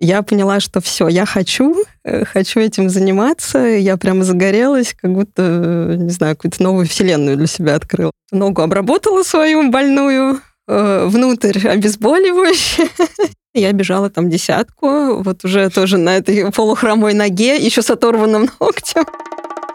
я поняла, что все, я хочу, э, хочу этим заниматься. Я прямо загорелась, как будто, э, не знаю, какую-то новую вселенную для себя открыла. Ногу обработала свою больную, э, внутрь обезболивающее. Я бежала там десятку, вот уже тоже на этой полухромой ноге, еще с оторванным ногтем.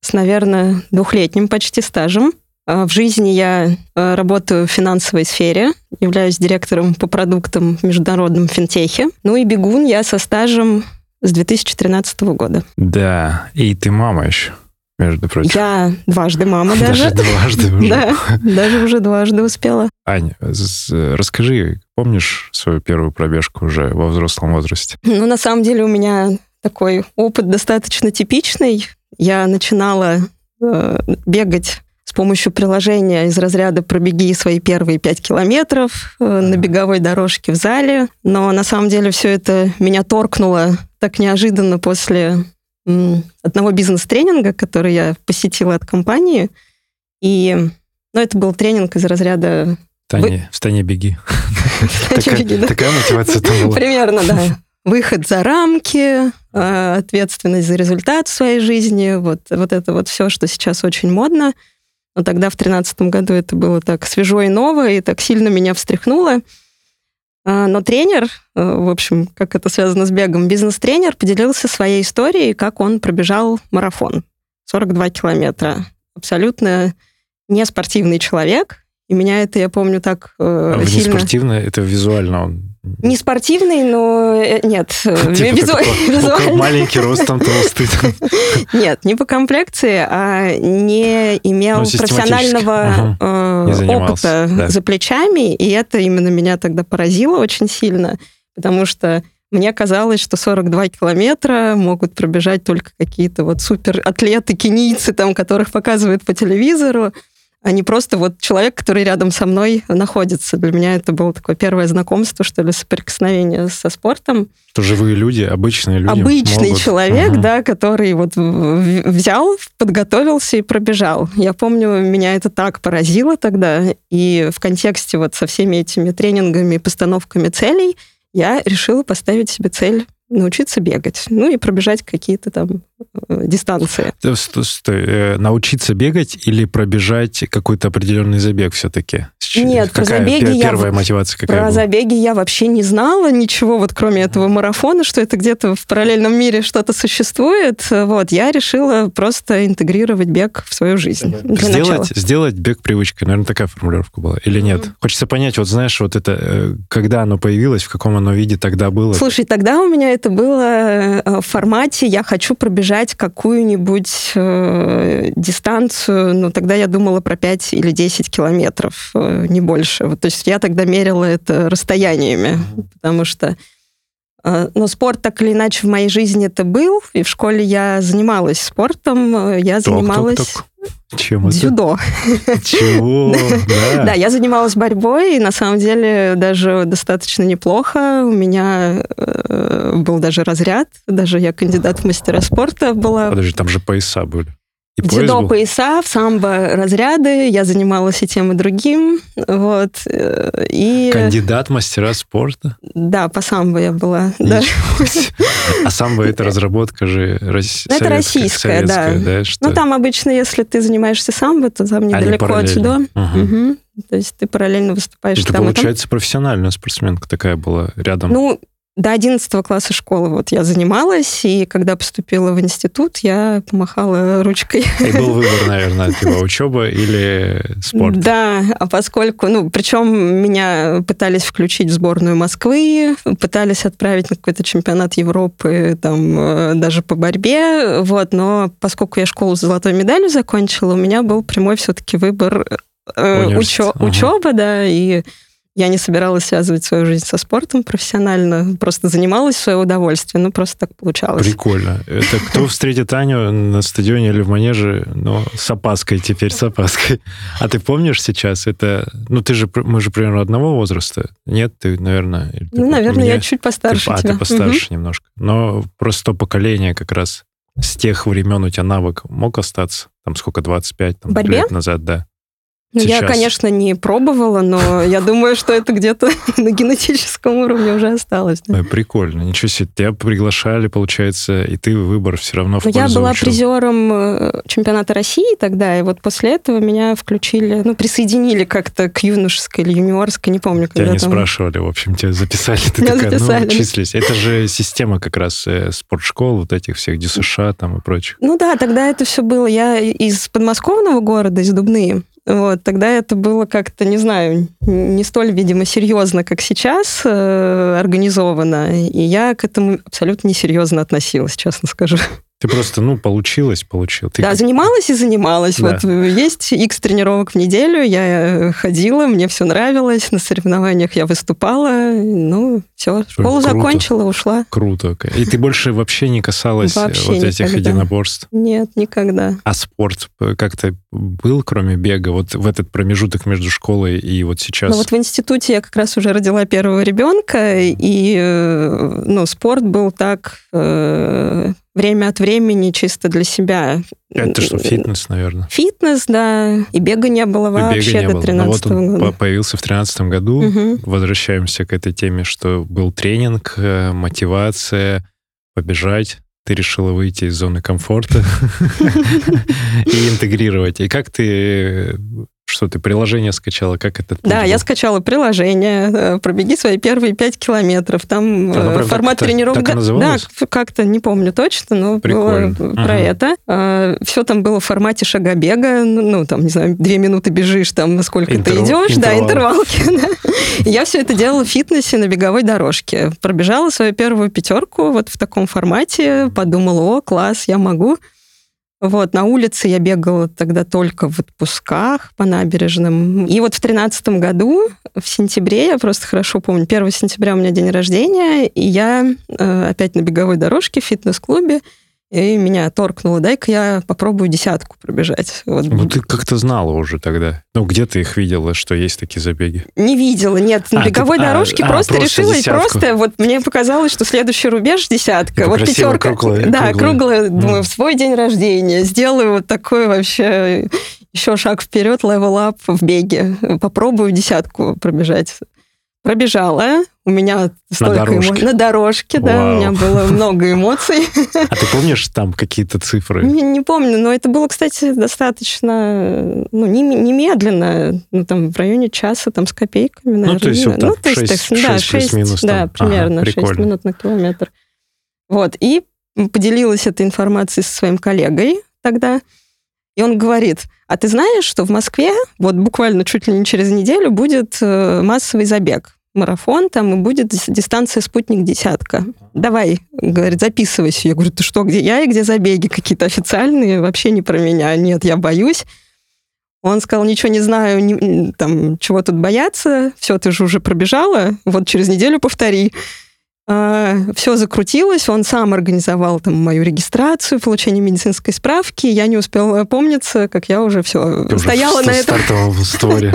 с, наверное, двухлетним почти стажем. А в жизни я э, работаю в финансовой сфере, являюсь директором по продуктам в международном финтехе. Ну и бегун я со стажем с 2013 года. Да, и ты мама еще между прочим. Я дважды мама даже. Даже дважды уже. Да, даже уже дважды успела. Аня, расскажи, помнишь свою первую пробежку уже во взрослом возрасте? Ну, на самом деле у меня такой опыт достаточно типичный. Я начинала э, бегать с помощью приложения из разряда «Пробеги свои первые пять километров» э, на беговой дорожке в зале. Но на самом деле все это меня торкнуло так неожиданно после м, одного бизнес-тренинга, который я посетила от компании. И ну, это был тренинг из разряда... Встань, встань беги. Такая мотивация там была. Примерно, да выход за рамки, а, ответственность за результат в своей жизни, вот, вот это вот все, что сейчас очень модно. Но тогда в 2013 году это было так свежо и ново, и так сильно меня встряхнуло. А, но тренер, э, в общем, как это связано с бегом, бизнес-тренер поделился своей историей, как он пробежал марафон. 42 километра. Абсолютно не спортивный человек. И меня это, я помню, так э, а сильно... Не спортивно, это визуально он не спортивный, но э, нет. Типа визуально. Маленький ростом толстый. Нет, не по комплекции, а не имел ну, профессионального э, опыта за плечами, и это именно меня тогда поразило очень сильно, потому что мне казалось, что 42 километра могут пробежать только какие-то вот суператлеты, кенийцы, там, которых показывают по телевизору а не просто вот человек, который рядом со мной находится. Для меня это было такое первое знакомство, что ли, соприкосновение со спортом. Что живые люди, обычные люди. Обычный могут... человек, угу. да, который вот взял, подготовился и пробежал. Я помню, меня это так поразило тогда, и в контексте вот со всеми этими тренингами, постановками целей я решила поставить себе цель научиться бегать, ну и пробежать какие-то там э, дистанции. Стой, стой, э, научиться бегать или пробежать какой-то определенный забег все-таки? Нет, какая про забеги я... Первая мотивация какая Про была? забеги я вообще не знала ничего, вот кроме этого марафона, что это где-то в параллельном мире что-то существует. Вот, я решила просто интегрировать бег в свою жизнь. Сделать, начала. сделать бег привычкой, наверное, такая формулировка была. Или нет? Mm-hmm. Хочется понять, вот знаешь, вот это, э, когда оно появилось, в каком оно виде тогда было? Слушай, тогда у меня это было э, в формате «я хочу пробежать какую-нибудь э, дистанцию», ну, тогда я думала про 5 или 10 километров, не больше. Вот, то есть я тогда мерила это расстояниями, потому что э, но спорт так или иначе в моей жизни это был, и в школе я занималась спортом, э, я занималась... Ток, ток. Чем это? Дзюдо. Чего? Да. да, я занималась борьбой, и на самом деле даже достаточно неплохо. У меня э, был даже разряд, даже я кандидат в мастера спорта была. Подожди, там же пояса были. И Дзюдо, пояса, в самбо разряды, я занималась и тем, и другим, вот, э, и... Кандидат мастера спорта? Да, по самбо я была, да. А самбо это разработка же рос... Это российская, да. да что... Ну, там обычно, если ты занимаешься самбо, то там недалеко отсюда. Угу. Угу. То есть ты параллельно выступаешь это, там получается, профессиональная спортсменка такая была рядом. Ну, до 11 класса школы вот я занималась, и когда поступила в институт, я помахала ручкой. И был выбор, наверное, типа учеба или спорт. Да, а поскольку, ну, причем меня пытались включить в сборную Москвы, пытались отправить на какой-то чемпионат Европы, там, э, даже по борьбе, вот, но поскольку я школу с золотой медалью закончила, у меня был прямой все-таки выбор э, учё- ага. учеба, да, и Я не собиралась связывать свою жизнь со спортом профессионально, просто занималась в свое удовольствие, ну просто так получалось. Прикольно. Это кто встретит Аню на стадионе или в манеже, ну, с опаской теперь, с опаской. А ты помнишь сейчас это... Ну, ты же, мы же примерно одного возраста. Нет, ты, наверное... Ты, ну, наверное, меня, я чуть постарше ты, тебя. А, ты постарше угу. немножко. Но просто то поколение как раз с тех времен у тебя навык мог остаться? Там сколько, 25 там, лет назад, да. Ну, Сейчас. Я, конечно, не пробовала, но я думаю, что это где-то на генетическом уровне уже осталось. Да? Прикольно. Ничего себе. Тебя приглашали, получается, и ты выбор все равно в ну, Я была призером э, чемпионата России тогда, и вот после этого меня включили, ну, присоединили как-то к юношеской или юниорской, не помню. Тебя не там... спрашивали, в общем, тебя записали. Ты меня такая, записали. ну, числись. Это же система как раз э, спортшкол, вот этих всех ДЮСШ там и прочих. Ну да, тогда это все было. Я из подмосковного города, из Дубны, вот, тогда это было как-то, не знаю, не столь, видимо, серьезно, как сейчас э, организовано. И я к этому абсолютно несерьезно относилась, честно скажу. Ты просто, ну, получилось, получил. Ты... Да, занималась и занималась. Да. Вот есть X тренировок в неделю, я ходила, мне все нравилось, на соревнованиях я выступала, ну, все, школу Круто. закончила, ушла. Круто. И ты больше вообще не касалась э, вообще вот этих никогда. единоборств? Нет, никогда. А спорт как-то был, кроме бега, вот в этот промежуток между школой и вот сейчас? Ну, вот в институте я как раз уже родила первого ребенка, и, э, ну, спорт был так э, время от времени чисто для себя. Это что, фитнес, наверное? Фитнес, да. И бега не было вообще до 13 -го года. Вот появился в 13 году. Угу. Возвращаемся к этой теме, что был тренинг, э, мотивация, побежать. Ты решила выйти из зоны комфорта и интегрировать. И как ты что ты приложение скачала? Как это? Да, я скачала приложение. Э, пробеги свои первые пять километров. Там а, формат так, тренировок. Так да, да, как-то не помню точно, но Прикольно. было ага. про это. Все там было в формате шагобега. Ну, ну, там, не знаю, две минуты бежишь, там, сколько Интерв... ты идешь, интервал. да, интервалки. Да. Я все это делала в фитнесе на беговой дорожке. Пробежала свою первую пятерку вот в таком формате. Подумала, о, класс, я могу. Вот, на улице я бегала тогда только в отпусках по набережным. И вот в тринадцатом году, в сентябре, я просто хорошо помню, 1 сентября у меня день рождения, и я э, опять на беговой дорожке в фитнес-клубе и меня торкнуло, дай-ка я попробую десятку пробежать. Вот. Ну, ты как-то знала уже тогда. Ну, где ты их видела, что есть такие забеги? Не видела, нет. На а, беговой ты, дорожке а, просто, просто решила, десятку. и просто вот мне показалось, что следующий рубеж десятка. Типа вот пятерка. Круглая, да, круглая, mm. думаю, в свой день рождения. Сделаю вот такой вообще еще шаг вперед, level up в беге. Попробую десятку пробежать. Пробежала, у меня столько на дорожке, эмо... на дорожке да, Вау. у меня было много эмоций. А ты помнишь там какие-то цифры? Не, не помню, но это было, кстати, достаточно, ну, не, не медленно, ну, там, в районе часа, там, с копейками, наверное. Ну, то есть, вот так, ну, то есть 6, 6, да, 6 минус, да, примерно, ага, 6 минут на километр. Вот, и поделилась этой информацией со своим коллегой тогда, и он говорит, а ты знаешь, что в Москве вот буквально чуть ли не через неделю будет э, массовый забег, марафон там, и будет дистанция «Спутник десятка». Давай, говорит, записывайся. Я говорю, ты что, где я и где забеги какие-то официальные? Вообще не про меня. Нет, я боюсь. Он сказал, ничего не знаю, не, там, чего тут бояться, все, ты же уже пробежала, вот через неделю повтори. А, все закрутилось, он сам организовал там мою регистрацию, получение медицинской справки. Я не успела помниться, как я уже все Ты стояла уже на этом. стартовом створе.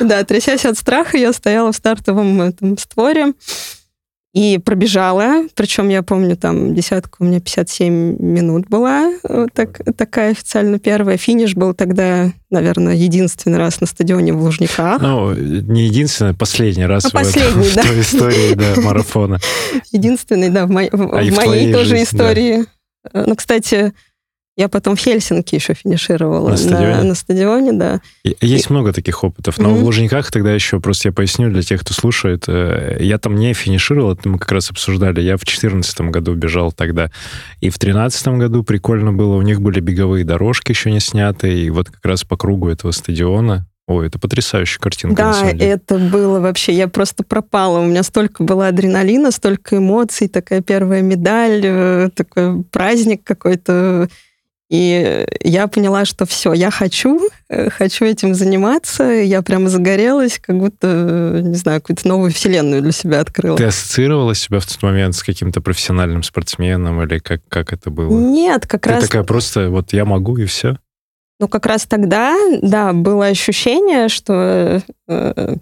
Да, трясясь от страха, я стояла в стартовом створе. И пробежала, причем я помню, там десятка у меня 57 минут была, вот так, такая официально первая. Финиш был тогда, наверное, единственный раз на стадионе в Лужниках. Ну, не единственный, последний раз ну, последний, в, да. в той истории да, марафона. Единственный, да, в, мо- в, а в моей тоже жизни, истории. Да. Ну, кстати, я потом в Хельсинки еще финишировала. На стадионе? На, на стадионе, да. Есть и... много таких опытов. Но mm-hmm. в Лужниках тогда еще, просто я поясню для тех, кто слушает, э, я там не финишировал, это мы как раз обсуждали. Я в 2014 году бежал тогда. И в 2013 году прикольно было. У них были беговые дорожки еще не сняты. И вот как раз по кругу этого стадиона Ой, это потрясающая картинка. Да, это было вообще, я просто пропала. У меня столько было адреналина, столько эмоций, такая первая медаль, э, такой праздник какой-то И я поняла, что все, я хочу, э, хочу этим заниматься. Я прямо загорелась, как будто, не знаю, какую-то новую вселенную для себя открыла. Ты ассоциировала себя в тот момент с каким-то профессиональным спортсменом или как, как это было? Нет, как Ты раз... такая просто, вот я могу и все? Ну, как раз тогда, да, было ощущение, что э,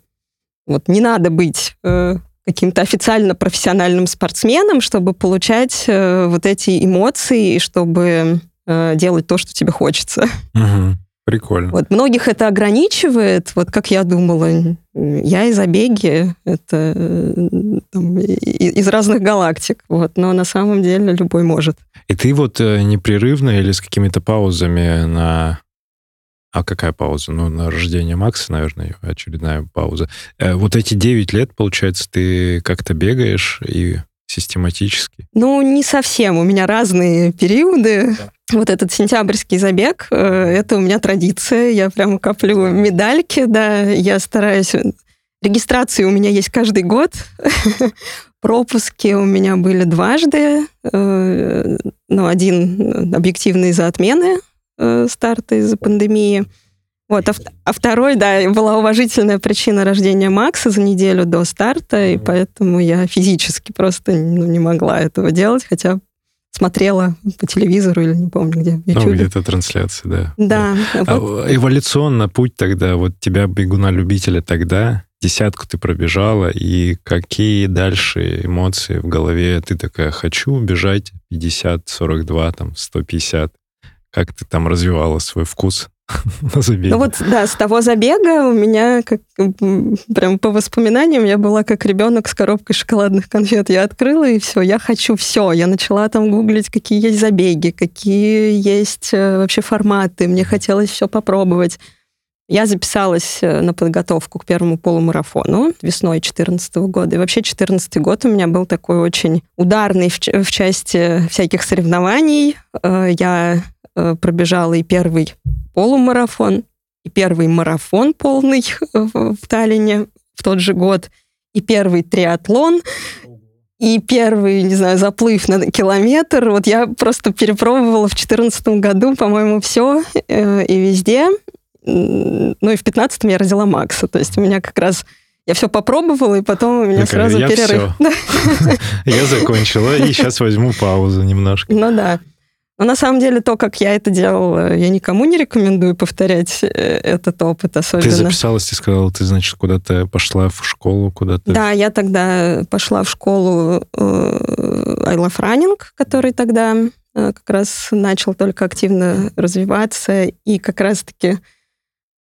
вот не надо быть э, каким-то официально профессиональным спортсменом, чтобы получать э, вот эти эмоции и чтобы э, делать то, что тебе хочется. Угу. Прикольно. Вот многих это ограничивает, вот как я думала, я и забеги, это э, там, из разных галактик, вот, но на самом деле любой может. И ты вот э, непрерывно или с какими-то паузами на... А какая пауза? Ну, на рождение Макса, наверное, очередная пауза. Вот эти 9 лет, получается, ты как-то бегаешь и систематически? Ну, не совсем. У меня разные периоды. Да. Вот этот сентябрьский забег, э, это у меня традиция. Я прямо коплю медальки, да. Я стараюсь... Регистрации у меня есть каждый год. Пропуски у меня были дважды. Э, ну, один объективный из-за отмены э, старта из-за пандемии. Вот, а, а второй, да, была уважительная причина рождения Макса за неделю до старта, и поэтому я физически просто ну, не могла этого делать, хотя смотрела по телевизору или не помню где. В YouTube. Ну, где-то трансляции, да. Да. да. Вот. А, эволюционно путь тогда, вот тебя, бегуна-любителя тогда, десятку ты пробежала, и какие дальше эмоции в голове? Ты такая, хочу бежать 50, 42, там, 150. Как ты там развивала свой вкус? на забеге. Ну вот, да, с того забега у меня, как, прям по воспоминаниям, я была как ребенок с коробкой шоколадных конфет. Я открыла, и все, я хочу все. Я начала там гуглить, какие есть забеги, какие есть э, вообще форматы. Мне хотелось все попробовать. Я записалась э, на подготовку к первому полумарафону весной 2014 года. И вообще 2014 год у меня был такой очень ударный в, в части всяких соревнований. Э, я пробежала и первый полумарафон, и первый марафон полный в, Таллине в тот же год, и первый триатлон, и первый, не знаю, заплыв на километр. Вот я просто перепробовала в 2014 году, по-моему, все э, и везде. Ну и в 2015 я родила Макса. То есть у меня как раз я все попробовала, и потом у меня Такая, сразу я перерыв. Я закончила, и сейчас возьму паузу немножко. Ну да. Но на самом деле то, как я это делала, я никому не рекомендую повторять э, этот опыт особенно. Ты записалась, ты сказала, ты, значит, куда-то пошла в школу, куда-то... Да, я тогда пошла в школу э, I Love Running, который тогда э, как раз начал только активно развиваться, и как раз-таки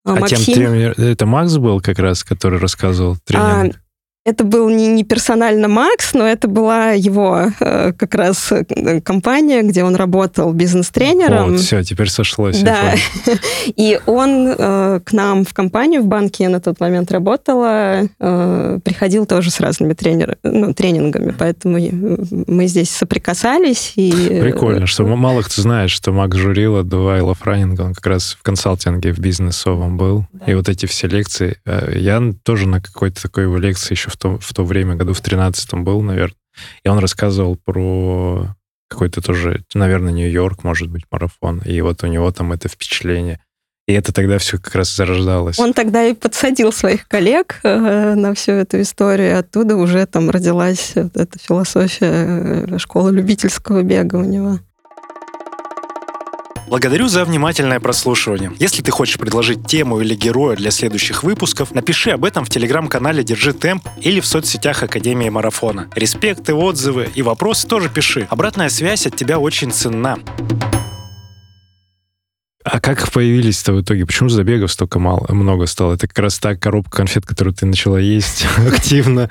а Максим... тем тренер... Это Макс был как раз, который рассказывал тренинг? Это был не, не персонально Макс, но это была его э, как раз э, компания, где он работал бизнес-тренером. Вот, все, теперь сошлось. Да. И он э, к нам в компанию, в банке я на тот момент работала, э, приходил тоже с разными тренер, ну, тренингами, поэтому мы здесь соприкасались. И... Прикольно, что мало кто знает, что Макс Журила до Вайла Франинга, он как раз в консалтинге в бизнесовом был. И вот эти все лекции. Э, я тоже на какой-то такой лекции еще в то, в то время, году в 13 был, наверное. И он рассказывал про какой-то тоже, наверное, Нью-Йорк, может быть, марафон. И вот у него там это впечатление. И это тогда все как раз зарождалось. Он тогда и подсадил своих коллег э, на всю эту историю. Оттуда уже там родилась эта философия э, школы любительского бега у него. Благодарю за внимательное прослушивание. Если ты хочешь предложить тему или героя для следующих выпусков, напиши об этом в телеграм-канале «Держи темп» или в соцсетях Академии Марафона. Респекты, отзывы и вопросы тоже пиши. Обратная связь от тебя очень ценна. А как появились-то в итоге? Почему забегов столько мало, много стало? Это как раз та коробка конфет, которую ты начала есть активно.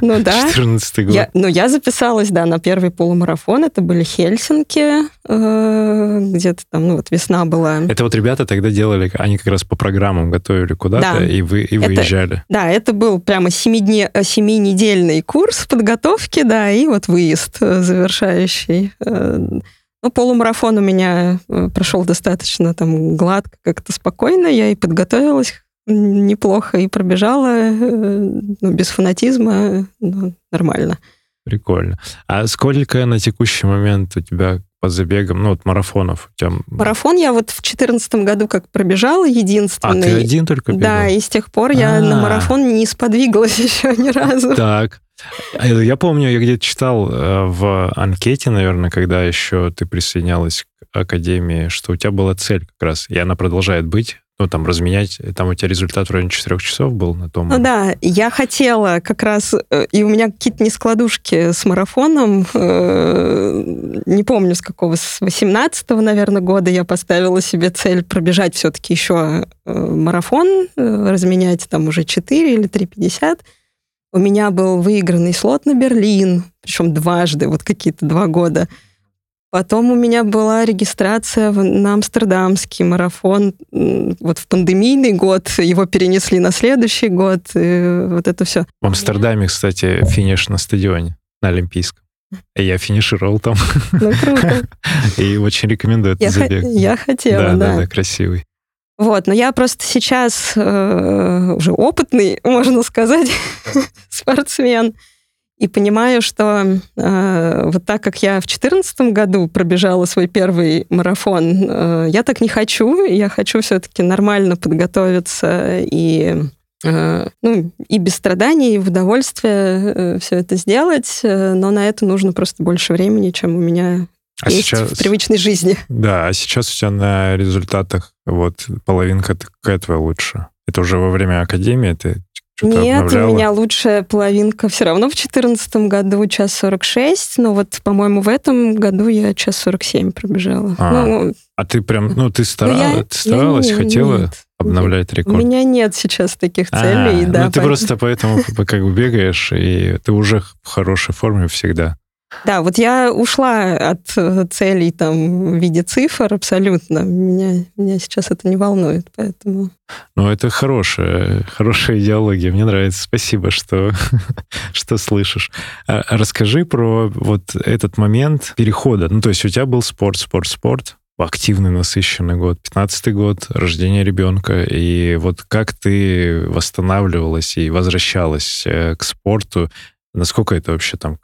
Ну да. 14 год. Я, ну, я записалась, да, на первый полумарафон. Это были Хельсинки. Э, где-то там, ну, вот весна была. Это вот ребята тогда делали, они как раз по программам готовили куда-то, да. и вы и выезжали. Да, это был прямо семидне, семинедельный курс подготовки, да, и вот выезд э, завершающий. Э, ну, полумарафон у меня э, прошел достаточно там гладко, как-то спокойно. Я и подготовилась неплохо, и пробежала, э, ну, без фанатизма, ну, нормально. Прикольно. А сколько на текущий момент у тебя по забегам, ну, вот марафонов? У тебя... Марафон я вот в 2014 году как пробежала, единственный. А, ты один только бегал? Да, и с тех пор я на А. марафон не сподвигалась еще ни разу. Так. А Я помню, я где-то читал э, в анкете, наверное, когда еще ты присоединялась к Академии, что у тебя была цель как раз, и она продолжает быть, ну, там, разменять, там у тебя результат в районе 4 часов был на том. Ну да, я хотела как раз, э, и у меня какие-то нескладушки с марафоном, э, не помню с какого, с 18-го, наверное, года я поставила себе цель пробежать все-таки еще э, марафон, э, разменять там уже 4 или 3,50. У меня был выигранный слот на Берлин, причем дважды, вот какие-то два года. Потом у меня была регистрация в- на амстердамский марафон. Вот в пандемийный год его перенесли на следующий год. и вот это все. В Амстердаме, кстати, финиш на стадионе, на Олимпийском. И я финишировал там, Ну, круто. и очень рекомендую Я, этот хо- забег. я хотела, да. да, да, красивый. Вот, но я просто сейчас э, уже опытный, можно сказать, спортсмен. И понимаю, что э, вот так как я в 2014 году пробежала свой первый марафон, э, я так не хочу. Я хочу все-таки нормально подготовиться и э, ну, и без страданий, и в удовольствие все это сделать, э, но на это нужно просто больше времени, чем у меня А есть сейчас, в привычной жизни. да, а сейчас у тебя на результатах вот половинка какая твоя лучшая? Это уже во время академии ты что-то Нет, обновляла? у меня лучшая половинка все равно в 2014 году час 46, но вот, по-моему, в этом году я час 47 пробежала. А, Ну, А ты прям, ну, ты, стара- ну, я- ты старалась, я не- хотела нет. обновлять У рекорд? меня нет сейчас таких А, целей, да. ну, ты поэтому- просто поэтому как бы бегаешь, и ты уже в хорошей форме всегда. Да, вот я ушла от э, целей там в виде цифр абсолютно. Меня, меня сейчас это не волнует, поэтому... Ну, это хорошая, хорошая идеология. Мне нравится. Спасибо, что, что слышишь. А, а расскажи про вот этот момент перехода. Ну, то есть у тебя был спорт, спорт, спорт, активный, насыщенный год, 15-й год, рождение ребенка, и вот как ты восстанавливалась и возвращалась э, к спорту, насколько это вообще там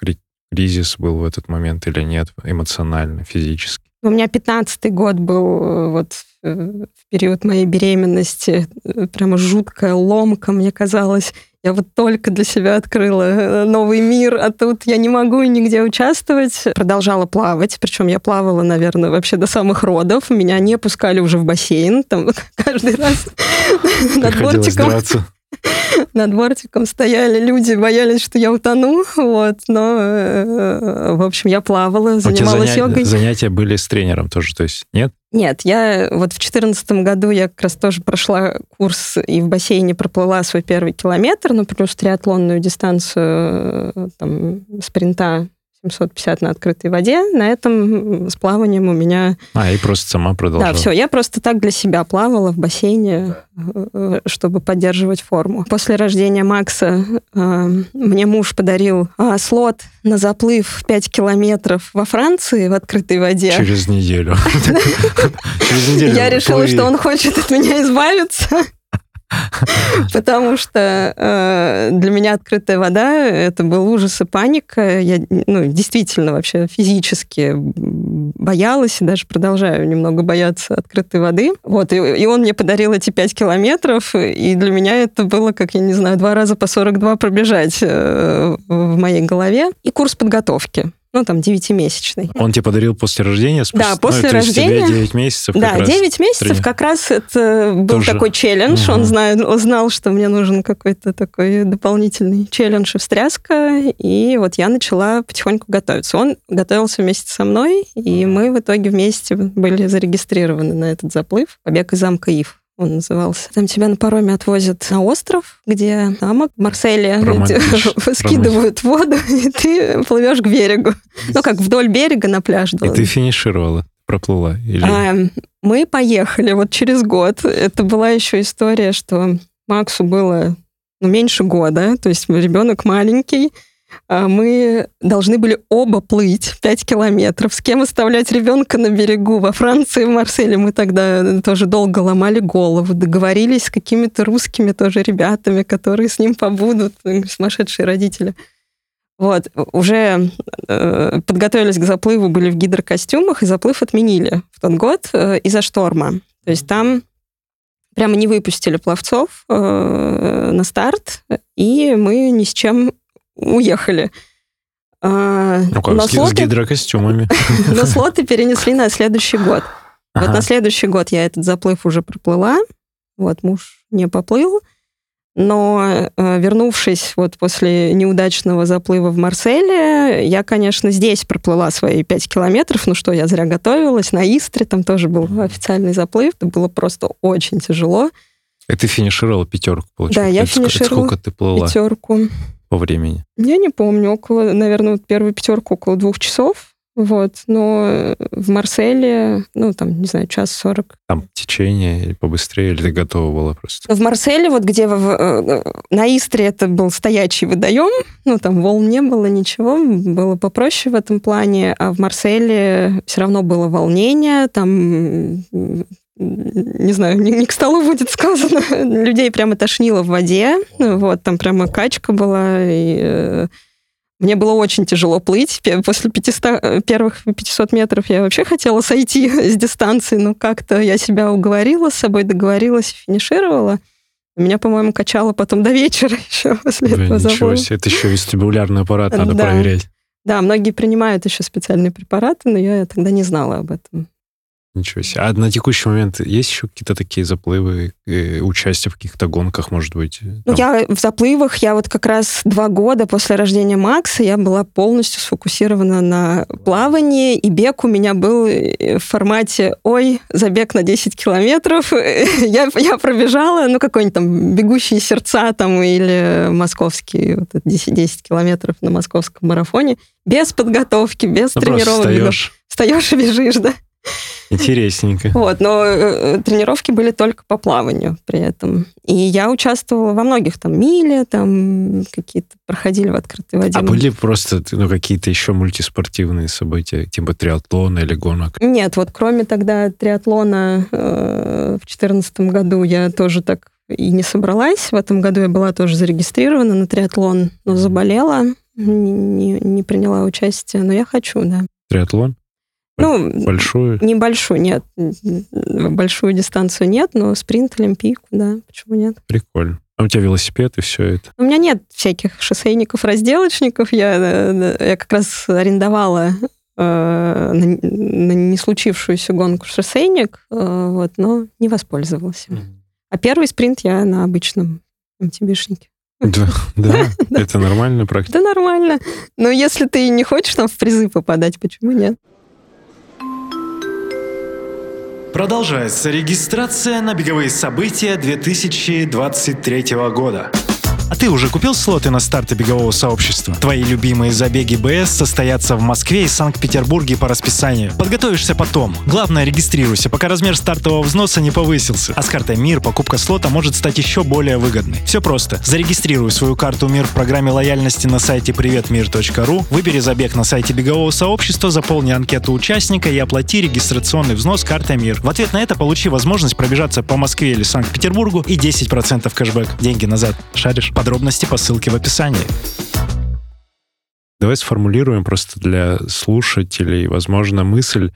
кризис был в этот момент или нет, эмоционально, физически? У меня 15-й год был э, вот э, в период моей беременности. э, Прямо жуткая ломка, мне казалось. Я вот только для себя открыла новый мир, а тут я не могу нигде участвовать. Продолжала плавать, причем я плавала, наверное, вообще до самых родов. Меня не пускали уже в бассейн, там каждый раз над бортиком. Над бортиком стояли люди, боялись, что я утону, вот, но, э, в общем, я плавала, А занималась заня- йогой. занятия были с тренером тоже, то есть нет? Нет, я вот в 2014 году я как раз тоже прошла курс и в бассейне проплыла свой первый километр, ну, плюс триатлонную дистанцию э, там, спринта 750 на открытой воде. На этом с плаванием у меня... А, и просто сама продолжала. Да, все, я просто так для себя плавала в бассейне, э, чтобы поддерживать форму. После рождения Макса э, мне муж подарил э, слот на заплыв 5 километров во Франции в открытой воде. Через неделю. Через неделю. Я решила, что он хочет от меня избавиться. Потому что э, для меня открытая вода это был ужас и паника. Я ну, действительно вообще физически боялась и даже продолжаю немного бояться открытой воды. Вот, и, и он мне подарил эти 5 километров, и для меня это было, как, я не знаю, два раза по 42 пробежать э, в моей голове. И курс подготовки. Ну, там, девятимесячный. Он тебе подарил после рождения? спустя- Да, после ну, есть тебе рождения. 9 месяцев Да, раз 9 месяцев тренинг. как раз это был Тоже. такой челлендж. Мгм. Он, знает, он знал, что мне нужен какой-то такой дополнительный челлендж и встряска. И вот я начала потихоньку готовиться. Он готовился вместе со мной, и мы в итоге вместе были зарегистрированы на этот заплыв. Побег из замка Ив он назывался. Там тебя на пароме отвозят на остров, где замок в Марселе скидывают воду, и ты плывешь к берегу. Ну, как вдоль берега на пляж. И ты финишировала, проплыла? Или... А, мы поехали вот через год. Это была еще история, что Максу было ну, меньше года, то есть ребенок маленький. А Мы должны были оба плыть 5 километров. С кем оставлять ребенка на берегу? Во Франции, в Марселе мы тогда тоже долго ломали голову. Договорились с какими-то русскими тоже ребятами, которые с ним побудут, сумасшедшие родители. Вот, уже э, подготовились к заплыву, были в гидрокостюмах, и заплыв отменили в тот год э, из-за шторма. То есть там прямо не выпустили пловцов э, на старт, и мы ни с чем уехали. А, ну как, с, слоты, с гидрокостюмами. Но слоты перенесли на следующий год. Вот на следующий год я этот заплыв уже проплыла, вот муж не поплыл, но э, вернувшись вот после неудачного заплыва в Марселе, я, конечно, здесь проплыла свои 5 километров. Ну что, я зря готовилась. На Истре там тоже был официальный заплыв. Это было просто очень тяжело. И ты финишировала пятерку, получается? Да, я финишировала Сколько ты плыла? Пятерку. По времени? Я не помню. Около, наверное, вот первую пятерку около двух часов. Вот, но в Марселе, ну, там, не знаю, час сорок. Там течение или побыстрее, или ты готова была просто? В Марселе, вот где в, э, на Истре это был стоячий водоем, ну, там волн не было, ничего, было попроще в этом плане, а в Марселе все равно было волнение, там не знаю, не, не к столу будет сказано, людей прямо тошнило в воде, вот, там прямо качка была, и э, мне было очень тяжело плыть. После 500, э, первых 500 метров я вообще хотела сойти с дистанции, но как-то я себя уговорила, с собой договорилась финишировала. Меня, по-моему, качало потом до вечера еще после Блин, этого Ничего себе, это еще вестибулярный аппарат надо да. проверять. Да, многие принимают еще специальные препараты, но я тогда не знала об этом. Ничего себе. А на текущий момент есть еще какие-то такие заплывы, э, участие в каких-то гонках, может быть? Ну, я в заплывах, я вот как раз два года после рождения Макса, я была полностью сфокусирована на плавании, и бег у меня был э, в формате «Ой, забег на 10 километров». я, я пробежала, ну, какой-нибудь там «Бегущие сердца» там или московский, вот 10, 10 километров на московском марафоне, без подготовки, без ну, тренировок. Встаешь. Встаешь и бежишь, да. Интересненько. Вот, но э, тренировки были только по плаванию при этом. И я участвовала во многих там миле, там какие-то проходили в открытой воде. А были просто ну, какие-то еще мультиспортивные события, типа триатлона или гонок? Нет, вот кроме тогда триатлона э, в 2014 году я тоже так и не собралась. В этом году я была тоже зарегистрирована на триатлон, но заболела, не, не приняла участие, но я хочу, да. Триатлон? Ну, большую? Небольшую, нет. Большую дистанцию нет, но спринт, олимпийку, да, почему нет? Прикольно. А у тебя велосипед и все это? У меня нет всяких шоссейников, разделочников. Я, э, я как раз арендовала э, на, на не случившуюся гонку шоссейник, э, вот, но не воспользовалась. Mm-hmm. А первый спринт я на обычном МТБшнике. Да, да, это нормальная практика. Да, нормально. Но если ты не хочешь там в призы попадать, почему нет? Продолжается регистрация на беговые события 2023 года. А ты уже купил слоты на старты бегового сообщества? Твои любимые забеги БС состоятся в Москве и Санкт-Петербурге по расписанию. Подготовишься потом. Главное, регистрируйся, пока размер стартового взноса не повысился. А с картой МИР покупка слота может стать еще более выгодной. Все просто. Зарегистрируй свою карту МИР в программе лояльности на сайте приветмир.ру, выбери забег на сайте бегового сообщества, заполни анкету участника и оплати регистрационный взнос картой МИР. В ответ на это получи возможность пробежаться по Москве или Санкт-Петербургу и 10% кэшбэк. Деньги назад. Шаришь? Подробности по ссылке в описании. Давай сформулируем просто для слушателей, возможно, мысль,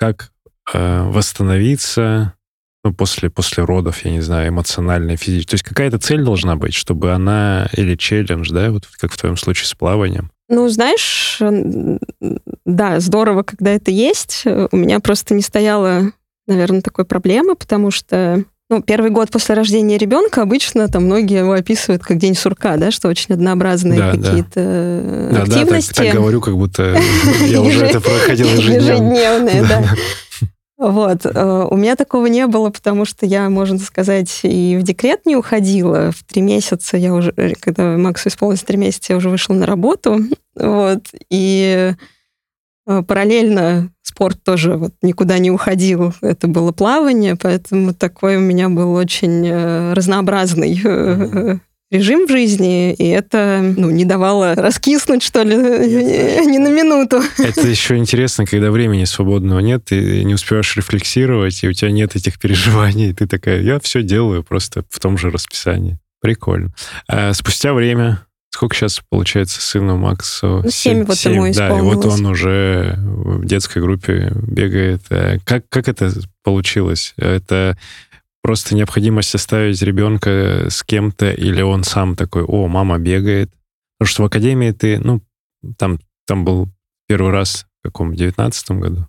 как э, восстановиться ну, после, после родов, я не знаю, эмоционально, физически. То есть какая-то цель должна быть, чтобы она, или челлендж, да, вот как в твоем случае с плаванием. Ну, знаешь, да, здорово, когда это есть. У меня просто не стояло, наверное, такой проблемы, потому что ну, первый год после рождения ребенка обычно там многие его описывают как день сурка, да, что очень однообразные да, какие-то да. активности. Да, да, так, так говорю, как будто я уже это проходил ежедневно. Ежедневные, да. Вот. Э, у меня такого не было, потому что я, можно сказать, и в декрет не уходила. В три месяца я уже, когда Максу исполнилось три месяца, я уже вышла на работу. Вот. И Э, параллельно спорт тоже вот никуда не уходил. Это было плавание, поэтому такой у меня был очень э, разнообразный mm-hmm. режим в жизни, и это ну, не давало раскиснуть, что ли, ни на минуту. Это еще интересно, когда времени свободного нет, ты не успеваешь рефлексировать, и у тебя нет этих переживаний, и ты такая, я все делаю просто в том же расписании. Прикольно. А спустя время Сколько сейчас получается сыну Максу? Ну, семь вот ему Да, и вот он уже в детской группе бегает. Э, как, как это получилось? Это просто необходимость оставить ребенка с кем-то, или он сам такой, о, мама бегает? Потому что в академии ты, ну, там, там был первый раз в каком, девятнадцатом году?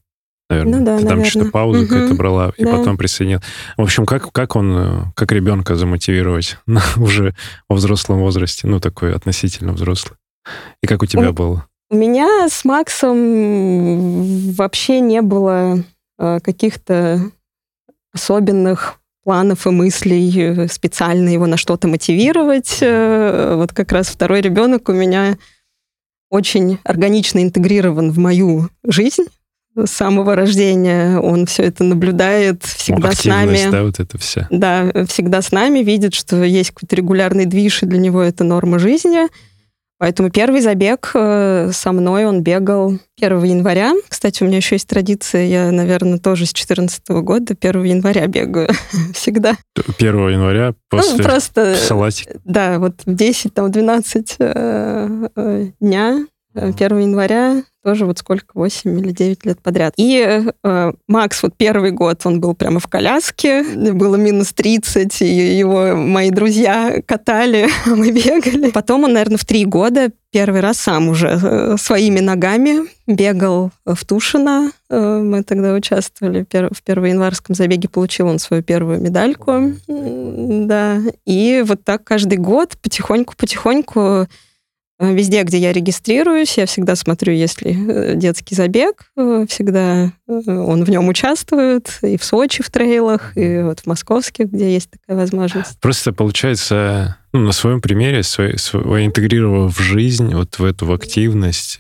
Наверное. Ну, да, Ты там что-то паузу угу. какую-то брала, и да. потом присоединил. В общем, как, как он, как ребенка замотивировать уже во взрослом возрасте, ну, такой относительно взрослый? И как у тебя у, было? У меня с Максом вообще не было э, каких-то особенных планов и мыслей э, специально его на что-то мотивировать. Э, вот как раз второй ребенок у меня очень органично интегрирован в мою жизнь с самого рождения. Он все это наблюдает, всегда с нами. да, вот это все. Да, всегда с нами, видит, что есть какой-то регулярный движ, и для него это норма жизни. Поэтому первый забег э, со мной он бегал 1 января. Кстати, у меня еще есть традиция, я, наверное, тоже с 2014 года 1 января бегаю всегда. 1 января после ну, просто, салатик? Да, вот в 10, там, 12 э, э, дня 1 января тоже вот сколько, 8 или 9 лет подряд. И э, Макс вот первый год, он был прямо в коляске, было минус 30, и его мои друзья катали, а мы бегали. Потом он, наверное, в три года первый раз сам уже э, своими ногами бегал в Тушино. Э, мы тогда участвовали в первоянварском забеге, получил он свою первую медальку. Да, и вот так каждый год потихоньку-потихоньку Э, везде, где я регистрируюсь, я всегда смотрю, есть ли э, детский забег, э, всегда он в нем участвует, и в Сочи в трейлах, и вот в московских, где есть такая возможность. Просто получается, ну, на своем примере, свой, свой, интегрировав в жизнь, вот в эту активность,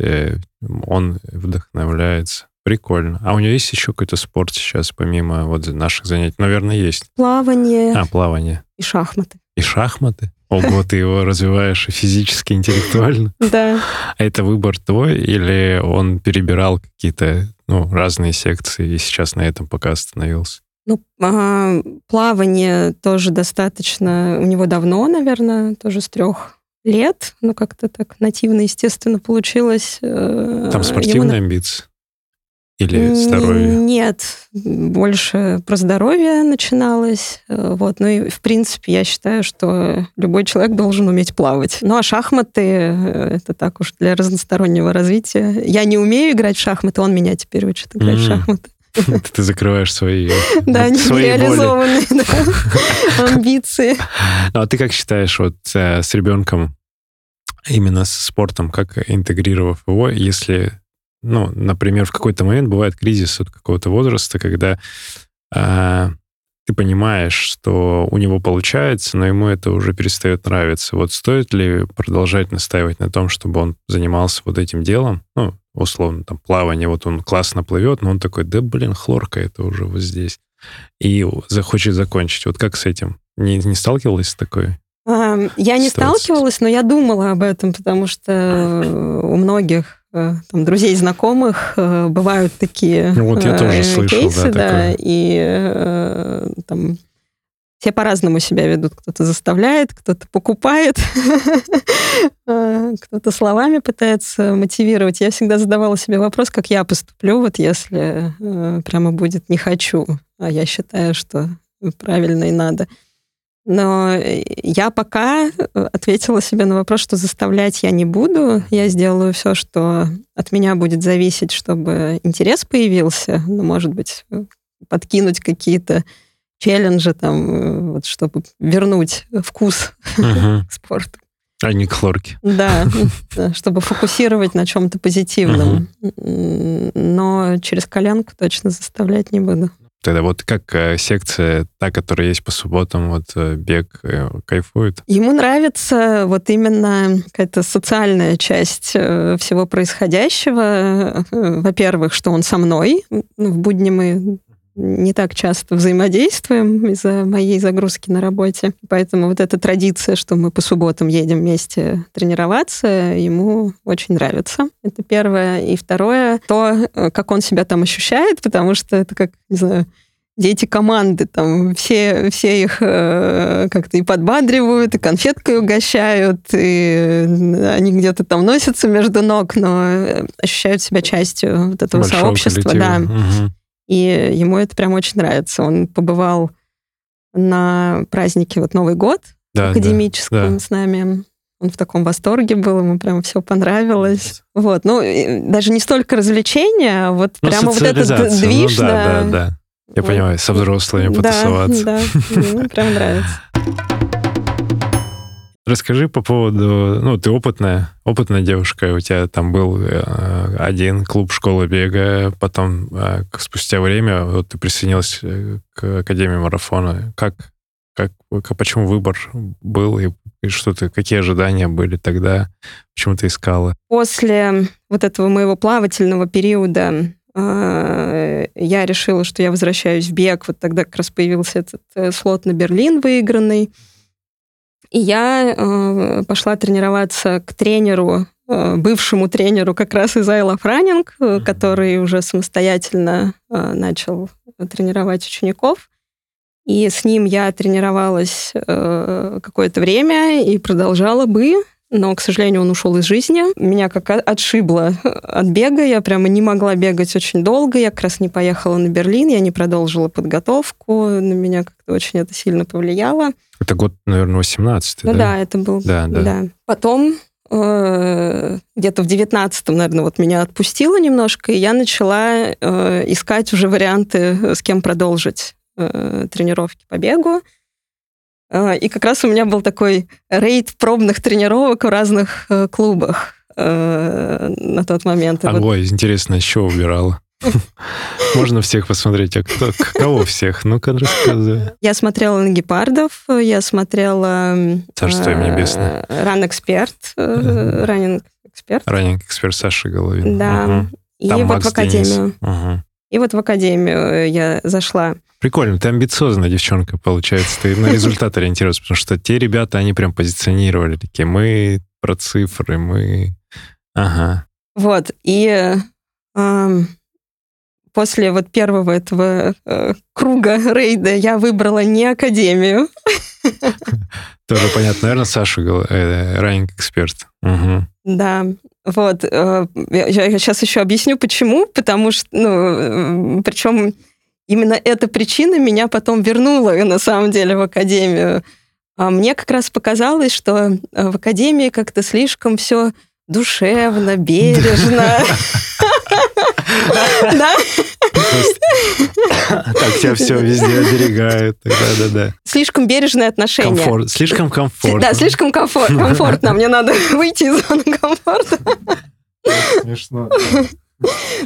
он вдохновляется. Прикольно. А у него есть еще какой-то спорт сейчас, помимо вот наших занятий? Наверное, есть. Плавание. А, плавание. И шахматы. И шахматы? Ого, ты его развиваешь физически, интеллектуально. Да. А это выбор твой или он перебирал какие-то ну, разные секции и сейчас на этом пока остановился? Ну, а, плавание тоже достаточно, у него давно, наверное, тоже с трех лет, ну, как-то так нативно, естественно, получилось. Э, Там спортивные Ему... амбиции? Или здоровье? Нет, больше про здоровье начиналось. Э, вот. Ну и, в принципе, я считаю, что любой человек должен уметь плавать. Ну а шахматы э, — это так уж для разностороннего развития. Я не умею играть в шахматы, он меня теперь учит играть в шахматы. Ты закрываешь свои Да, нереализованные амбиции. Ну, а ты как считаешь, вот э, с ребенком, именно с спортом, как интегрировав его, если ну, например, в какой-то момент бывает кризис от какого-то возраста, когда э, ты понимаешь, что у него получается, но ему это уже перестает нравиться. Вот стоит ли продолжать настаивать на том, чтобы он занимался вот этим делом? Ну, условно, там, плавание, вот он классно плывет, но он такой, да, блин, хлорка это уже вот здесь. И захочет закончить. Вот как с этим? Не, не сталкивалась с такой? Я не сталкивалась, но я думала об этом, потому что у многих там, друзей, знакомых э, бывают такие ну, вот я тоже э, слышал, кейсы, да, да и там все по-разному себя ведут. Кто-то заставляет, кто-то покупает, кто-то словами пытается мотивировать. Я всегда задавала себе вопрос, как я поступлю, вот если прямо будет «не хочу», а я считаю, что правильно и надо. Но э, я пока э, ответила себе на вопрос, что заставлять я не буду. Я сделаю все, что от меня будет зависеть, чтобы интерес появился. Ну, может быть, э, подкинуть какие-то челленджи, там, вот, чтобы вернуть вкус к спорту. А не к хлорке. Да, чтобы фокусировать на чем-то позитивном. Но через коленку точно заставлять не буду. Тогда вот как э, секция, та, которая есть по субботам, вот э, бег э, кайфует? Ему нравится вот именно какая-то социальная часть всего происходящего. Во-первых, что он со мной. В будни мы не так часто взаимодействуем из-за моей загрузки на работе. Поэтому вот эта традиция, что мы по субботам едем вместе тренироваться, ему очень нравится. Это первое. И второе, то, как он себя там ощущает, потому что это как, не знаю, дети команды, там все, все их э, как-то и подбадривают, и конфеткой угощают, и они где-то там носятся между ног, но ощущают себя частью вот этого Большого сообщества. Коллектива. Да. Угу. И ему это прям очень нравится. Он побывал на празднике вот Новый год да, академическом да, да. с нами. Он в таком восторге был, ему прям все понравилось. Вот, ну, даже не столько развлечения, а вот ну, прямо вот этот движ. Ну, да, да, да. Я вот. понимаю, со взрослыми потусоваться. Да, да, ну, прям нравится. Расскажи по поводу, ну, ты опытная, опытная девушка, у тебя там был э, один клуб школы бега, потом э, спустя время вот ты присоединилась э, к Академии марафона. Как, как, почему выбор был и, и что ты, какие ожидания были тогда, почему ты искала? После вот этого моего плавательного периода э, я решила, что я возвращаюсь в бег. Вот тогда как раз появился этот э, слот на Берлин выигранный. И я э, пошла тренироваться к тренеру, э, бывшему тренеру как раз из Айла Франинг, э, который уже самостоятельно э, начал тренировать учеников. И с ним я тренировалась э, какое-то время и продолжала бы, но, к сожалению, он ушел из жизни. Меня как отшибло от бега, я прямо не могла бегать очень долго, я как раз не поехала на Берлин, я не продолжила подготовку, на меня как-то очень это сильно повлияло. Это год, наверное, 18 ну, да? Да, это был. Да, да. да. Потом э, где-то в 19-м, наверное, вот меня отпустило немножко, и я начала э, искать уже варианты, с кем продолжить э, тренировки по бегу. Э, и как раз у меня был такой рейд пробных тренировок в разных э, клубах э, на тот момент. Ой, вот... интересно, еще убирала? Можно всех посмотреть, а кто, кого всех? Ну-ка, рассказывай. Я смотрела на гепардов, я смотрела... Царство им небесное. Run Expert, Running Expert. Running Expert Саша Головин. Да. И вот в Академию. И вот в Академию я зашла. Прикольно, ты амбициозная девчонка, получается. Ты на результат ориентировался, потому что те ребята, они прям позиционировали такие, мы про цифры, мы... Ага. Вот, и э, после вот первого этого э, круга рейда я выбрала не академию. Тоже понятно. Наверное, Саша э, ранник эксперт. Угу. Да, вот. Э, я, сейчас еще объясню, почему. Потому что, ну, причем именно эта причина меня потом вернула, на самом деле, в академию. А мне как раз показалось, что э, в академии как-то слишком все душевно, бережно. Да? Так тебя все везде оберегают. Да-да-да. Слишком бережное отношение. Комфорт. Слишком комфортно. Да, слишком комфортно. Мне надо выйти из зоны комфорта. Смешно.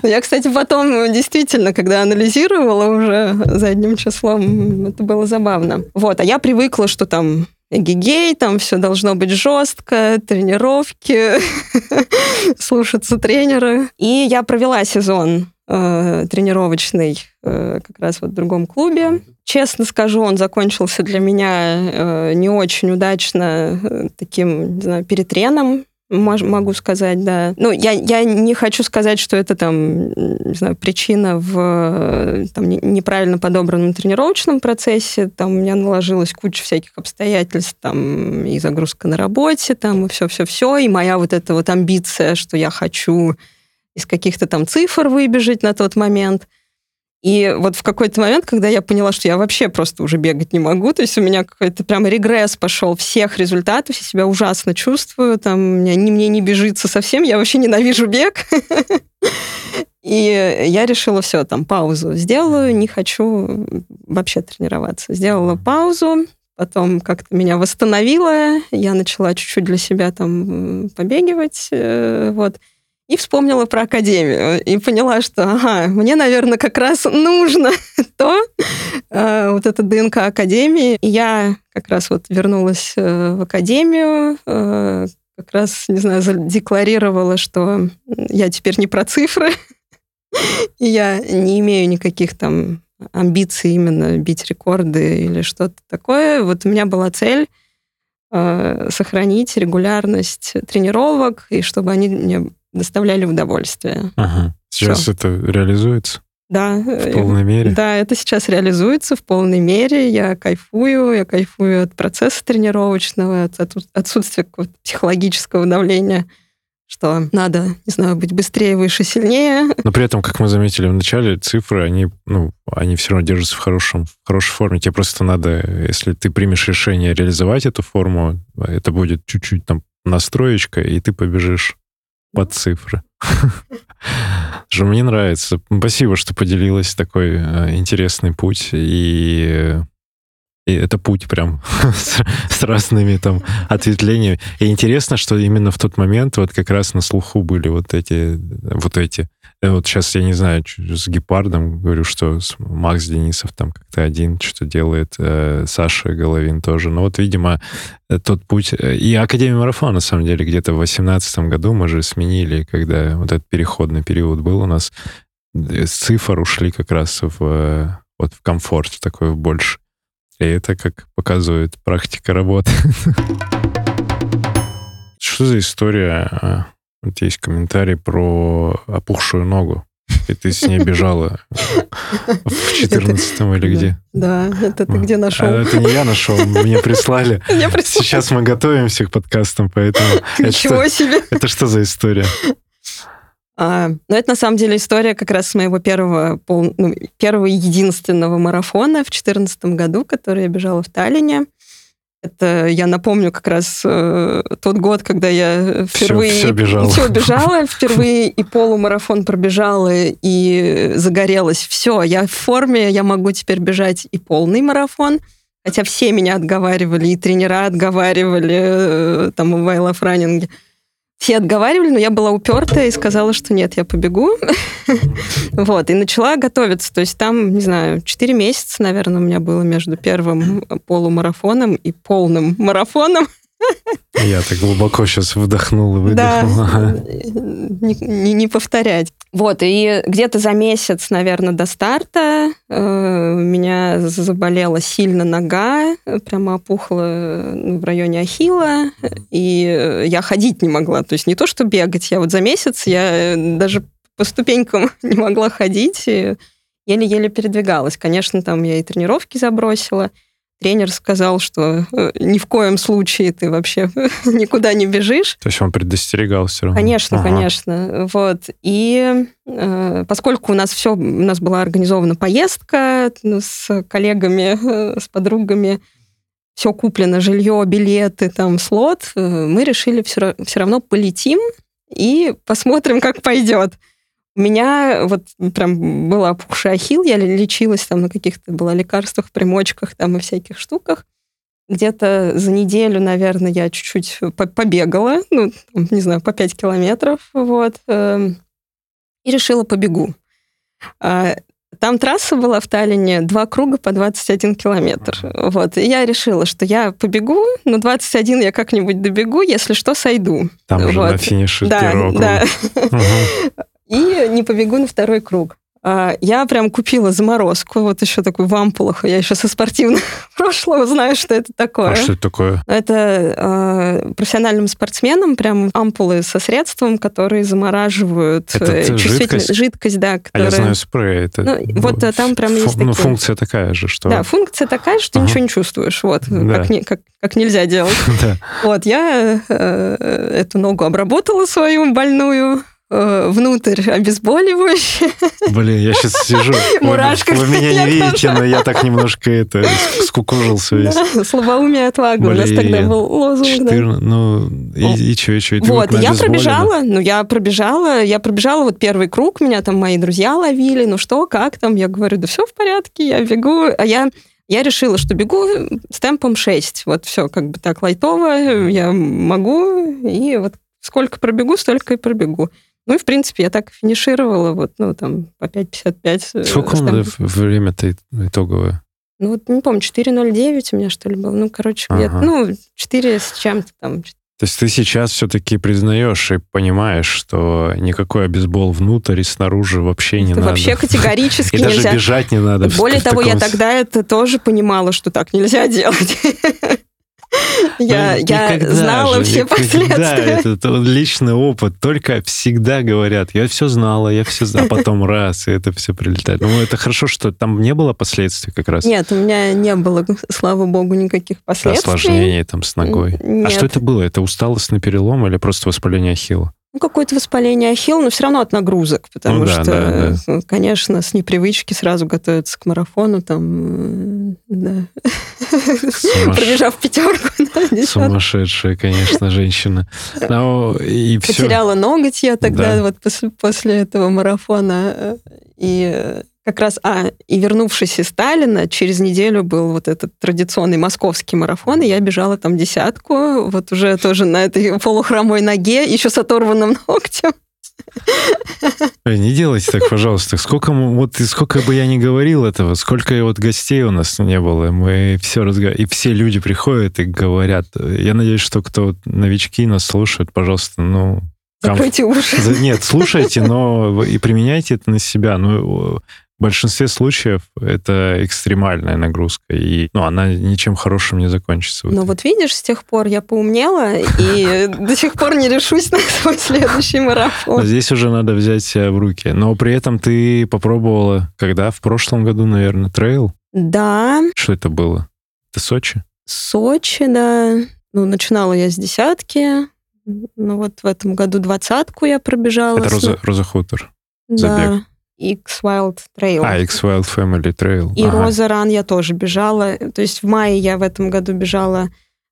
Я, кстати, потом действительно, когда анализировала уже задним числом, это было забавно. Вот, а я привыкла, что там гигей, там все должно быть жестко, тренировки, слушаться тренера. И я провела сезон э, тренировочный э, как раз вот в другом клубе. Честно скажу, он закончился для меня э, не очень удачно э, таким, не знаю, перетреном могу сказать, да. Ну, я, я не хочу сказать, что это там, не знаю, причина в там, неправильно подобранном тренировочном процессе. Там у меня наложилась куча всяких обстоятельств, там и загрузка на работе, там и все-все-все, и моя вот эта вот амбиция, что я хочу из каких-то там цифр выбежать на тот момент – и вот в какой-то момент, когда я поняла, что я вообще просто уже бегать не могу, то есть у меня какой-то прям регресс пошел всех результатов, я себя ужасно чувствую, там мне, мне не бежится совсем, я вообще ненавижу бег. И я решила, все, там, паузу сделаю, не хочу вообще тренироваться. Сделала паузу, потом как-то меня восстановила, я начала чуть-чуть для себя там побегивать, э, вот и вспомнила про академию. И поняла, что, ага, мне, наверное, как раз нужно то, э, вот это ДНК академии. И я как раз вот вернулась э, в академию, э, как раз, не знаю, задекларировала, что я теперь не про цифры, и я не имею никаких там амбиций именно бить рекорды или что-то такое. Вот у меня была цель э, сохранить регулярность тренировок, и чтобы они мне доставляли удовольствие. Ага. Сейчас Все. это реализуется? Да. В полной мере? Да, это сейчас реализуется в полной мере. Я кайфую, я кайфую от процесса тренировочного, от отсутствия психологического давления что надо, не знаю, быть быстрее, выше, сильнее. Но при этом, как мы заметили в начале, цифры, они, ну, они все равно держатся в, хорошем, в хорошей форме. Тебе просто надо, если ты примешь решение реализовать эту форму, это будет чуть-чуть там настроечка, и ты побежишь под цифры. Что мне нравится. Спасибо, что поделилась такой э, интересный путь. И и это путь прям с, с разными там ответвлениями. И интересно, что именно в тот момент вот как раз на слуху были вот эти, вот эти. Э, вот сейчас я не знаю, с Гепардом говорю, что Макс Денисов там как-то один что-то делает, э, Саша Головин тоже. Но вот, видимо, э, тот путь... Э, и Академия марафона, на самом деле, где-то в 2018 году мы же сменили, когда вот этот переходный период был у нас, с цифр ушли как раз в вот в комфорт такой больше. И это, как показывает практика работы. Что за история? А, вот есть комментарий про опухшую ногу. И ты с ней бежала в 14 или где? Да, это ты где нашел? А, это не я нашел, мне прислали. Сейчас мы готовимся к подкастам, поэтому... Ничего себе! Это что за история? А, но это на самом деле история как раз с моего первого, пол, ну, первого единственного марафона в 2014 году, который я бежала в Таллине. Это, я напомню, как раз э, тот год, когда я впервые... Все, все бежала. Все бежала, впервые и полумарафон пробежала, и загорелась. Все, я в форме, я могу теперь бежать и полный марафон. Хотя все меня отговаривали, и тренера отговаривали, э, там, в Love Running все отговаривали, но я была упертая и сказала, что нет, я побегу. вот, и начала готовиться. То есть там, не знаю, 4 месяца, наверное, у меня было между первым полумарафоном и полным марафоном. Я так глубоко сейчас вдохнул и выдохнул. Да, не, не, не повторять. Вот, и где-то за месяц, наверное, до старта э, у меня заболела сильно нога, прямо опухла ну, в районе ахилла, и я ходить не могла. То есть не то, что бегать, я вот за месяц я даже по ступенькам не могла ходить, еле-еле передвигалась. Конечно, там я и тренировки забросила, тренер сказал, что э, ни в коем случае ты вообще никуда не бежишь. То есть он предостерегал все равно? Конечно, ага. конечно. Вот. И э, поскольку у нас все, у нас была организована поездка ну, с коллегами, э, с подругами, все куплено, жилье, билеты, там, слот, э, мы решили все, все равно полетим и посмотрим, как пойдет. У меня вот прям была опухший ахилл, я лечилась там на каких-то, было лекарствах, примочках там и всяких штуках. Где-то за неделю, наверное, я чуть-чуть побегала, ну, не знаю, по 5 километров, вот, эм, и решила побегу. А, там трасса была в Таллине, два круга по 21 километр. Вот. И я решила, что я побегу, но 21 я как-нибудь добегу, если что, сойду. Там вот. же на финише да, да. Угу и не побегу на второй круг. А, я прям купила заморозку, вот еще такую в ампулах. Я еще со спортивного прошлого знаю, что это такое. А что это такое? Это э, профессиональным спортсменам прям ампулы со средством, которые замораживают это э, жидкость? жидкость, да. Которая... А я знаю спрей. Это... Ну, вот э, там прям есть Фу, Ну, функция такая же, что... Да, функция такая, что ага. ничего не чувствуешь. Вот, да. как, не, как, как нельзя делать. да. Вот, я э, эту ногу обработала свою больную, внутрь обезболивающее. Блин, я сейчас сижу. Мурашка. Вы, меня не видите, но я так немножко это скукожился весь. Слабоумие отвага. У нас тогда был лозунг. 14, да. Ну, и, что, и что? Вот я пробежала, ну, я пробежала, я пробежала вот первый круг, меня там мои друзья ловили, ну что, как там? Я говорю, да все в порядке, я бегу. А я я решила, что бегу с темпом 6. Вот все как бы так лайтово, я могу, и вот сколько пробегу, столько и пробегу. Ну и, в принципе, я так финишировала, вот, ну, там, по 5.55. Э, Сколько там... время-то итоговое? Ну, вот, не помню, 4.09 у меня, что ли, было. Ну, короче, ага. где-то, ну, 4 с чем-то там. То есть ты сейчас все-таки признаешь и понимаешь, что никакой обезбол внутрь и снаружи вообще не это надо. Вообще категорически и нельзя. даже бежать не надо. Более того, я тогда это тоже понимала, что так нельзя делать. Я, Ну, я знала же, все последствия. этот личный опыт. Только всегда говорят, я все знала, я все знала, а потом раз, и это все прилетает. Ну, это хорошо, что там не было последствий как раз. Нет, у меня не было, слава богу, никаких последствий. Осложнений там с ногой. А Нет. что это было? Это усталостный перелом или просто воспаление ахилла? Ну, какое-то воспаление ахилла, но все равно от нагрузок, потому Ну да, что, да, ну, конечно, с непривычки сразу готовиться к марафону, там, э, да. Сумасш- Пробежав пятерку, да. Сумасшедшая, конечно, женщина. Ну, и все. Потеряла ноготь я тогда Да. вот после, после этого марафона. э, И э, как раз, а, и вернувшись из Сталина, через неделю был вот этот традиционный московский марафон, и я бежала там десятку, вот уже тоже на этой полухромой ноге, еще с оторванным ногтем. Ой, Не делайте так, пожалуйста. Сколько, вот сколько бы я ни говорил этого, сколько вот гостей у нас не было, мы все разговариваем, и все люди приходят и говорят. Я надеюсь, что кто новички нас слушают, пожалуйста, ну... Закройте уши. Нет, слушайте, но и применяйте это на себя. Ну, в большинстве случаев это экстремальная нагрузка, и ну, она ничем хорошим не закончится. Но итоге. вот видишь, с тех пор я поумнела, и до сих пор не решусь на свой следующий марафон. здесь уже надо взять себя в руки. Но при этом ты попробовала, когда? В прошлом году, наверное, трейл? Да, Что это было? Это Сочи? Сочи, да. Ну, начинала я с десятки. Ну, вот в этом году двадцатку я пробежала. Это Роза, Роза Хутор. Да. забег. X Wild Trail. А, X Wild Family Trail. И Ага. Роза Ран я тоже бежала. То есть в мае я в этом году бежала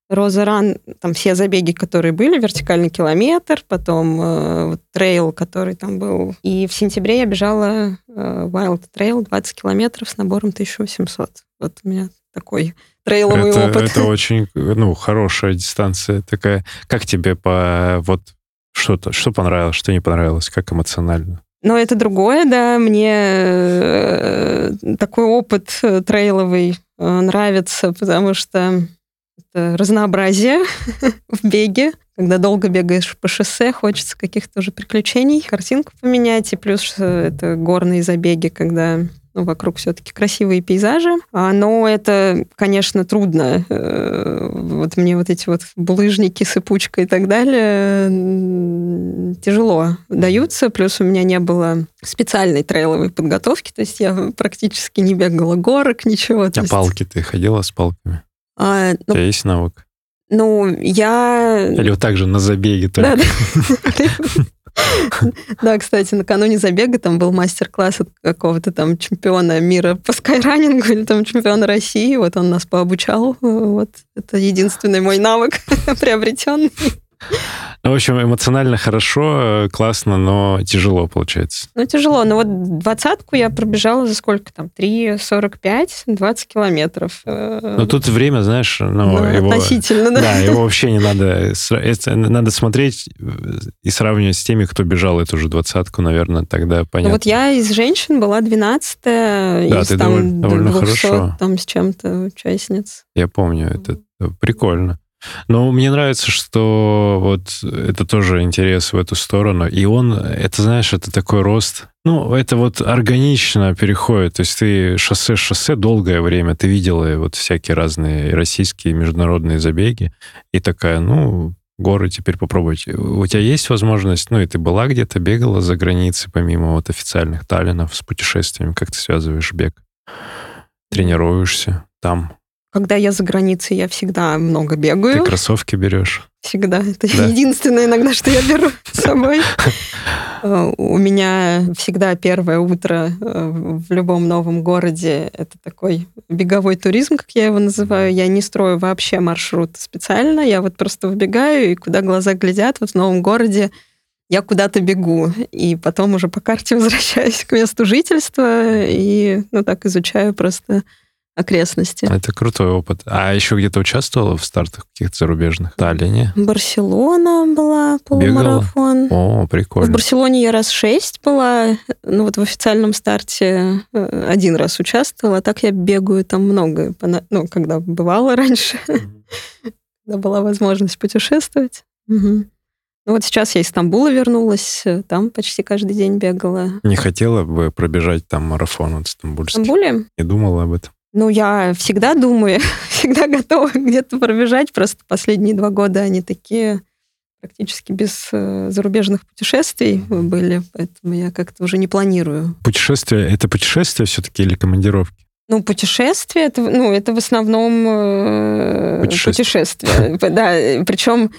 Роза Ран, там все забеги, которые были, вертикальный километр, потом э, трейл, который там был. И в сентябре я бежала э, Wild Trail 20 километров с набором 1800. Вот у меня такой трейловый это, опыт. это очень, ну, хорошая дистанция такая. Как тебе по вот что-то, что понравилось, что не понравилось, как эмоционально? Но это другое, да. Мне э, такой опыт э, трейловый э, нравится, потому что это разнообразие в беге. Когда долго бегаешь по шоссе, хочется каких-то уже приключений, картинку поменять. И плюс это горные забеги, когда ну, вокруг все-таки красивые пейзажи. А, Но это, конечно, трудно. Э, Вот мне вот эти вот булыжники, сыпучка и так далее тяжело даются. Плюс у меня не было специальной трейловой подготовки, то есть я практически не бегала горок, ничего. А есть, палки ты ходила с палками? а, У ну, тебя есть навык? ну, я... Или вот так же на забеге только? Да, да. Да, кстати, накануне забега там был мастер-класс от какого-то там чемпиона мира по скайранингу или там чемпиона России. Вот он нас пообучал. Вот это единственный мой навык приобретенный. Ну, в общем, эмоционально хорошо, э, классно, но тяжело получается. Ну, тяжело. Но вот двадцатку я пробежала за сколько там? 3,45, 20 километров. Э, Но тут время, знаешь, ну, ну, его... относительно, да. Да, его вообще не надо... это Надо смотреть э, и сравнивать с теми, кто бежал эту же двадцатку, наверное, тогда Ну, понятно. вот я из женщин была 12 Да, из ты там довольно- довольно 200 хорошо. там с чем-то участниц. Я помню, это прикольно. Но мне нравится, что вот это тоже интерес в эту сторону. И он, это, знаешь, это такой рост. Ну, это вот органично переходит. То есть ты шоссе-шоссе долгое время, ты видела вот всякие разные российские международные забеги. И такая, ну, горы теперь попробовать. У тебя есть возможность, ну, и ты была где-то, бегала за границей, помимо вот официальных таллинов с путешествиями, как ты связываешь бег? Тренируешься там, Когда я за границей, я всегда много ты бегаю. кроссовки берешь. Всегда. Это Да. единственное иногда, что я беру с собой. Э, У меня всегда первое утро э, в любом новом городе это такой беговой туризм, как я его называю. Я не строю вообще маршрут специально. Я вот просто выбегаю, и куда глаза глядят, вот в новом городе я куда-то бегу. И потом уже по карте возвращаюсь к месту жительства и ну так изучаю просто окрестности. Это крутой опыт. А еще где-то участвовала в стартах каких-то зарубежных? В Таллине? Барселона была, полумарафон. О, В прикольно. Барселоне я раз шесть была, ну вот в официальном старте э, один раз участвовала, а так я бегаю там много, ну, когда бывала раньше, когда была возможность путешествовать. Ну вот сейчас я из Стамбула вернулась, э, там почти каждый день бегала. Не хотела бы пробежать там марафон вот В стамбульский? Стамбуле? Не думала об этом? Ну, я всегда думаю, всегда готова где-то пробежать. Просто последние два года они такие практически без э, зарубежных путешествий были, поэтому я как-то уже не планирую. Путешествие, это путешествие все-таки или командировки? Ну, путешествие, это, ну, это в основном э, путешествие. Да, причем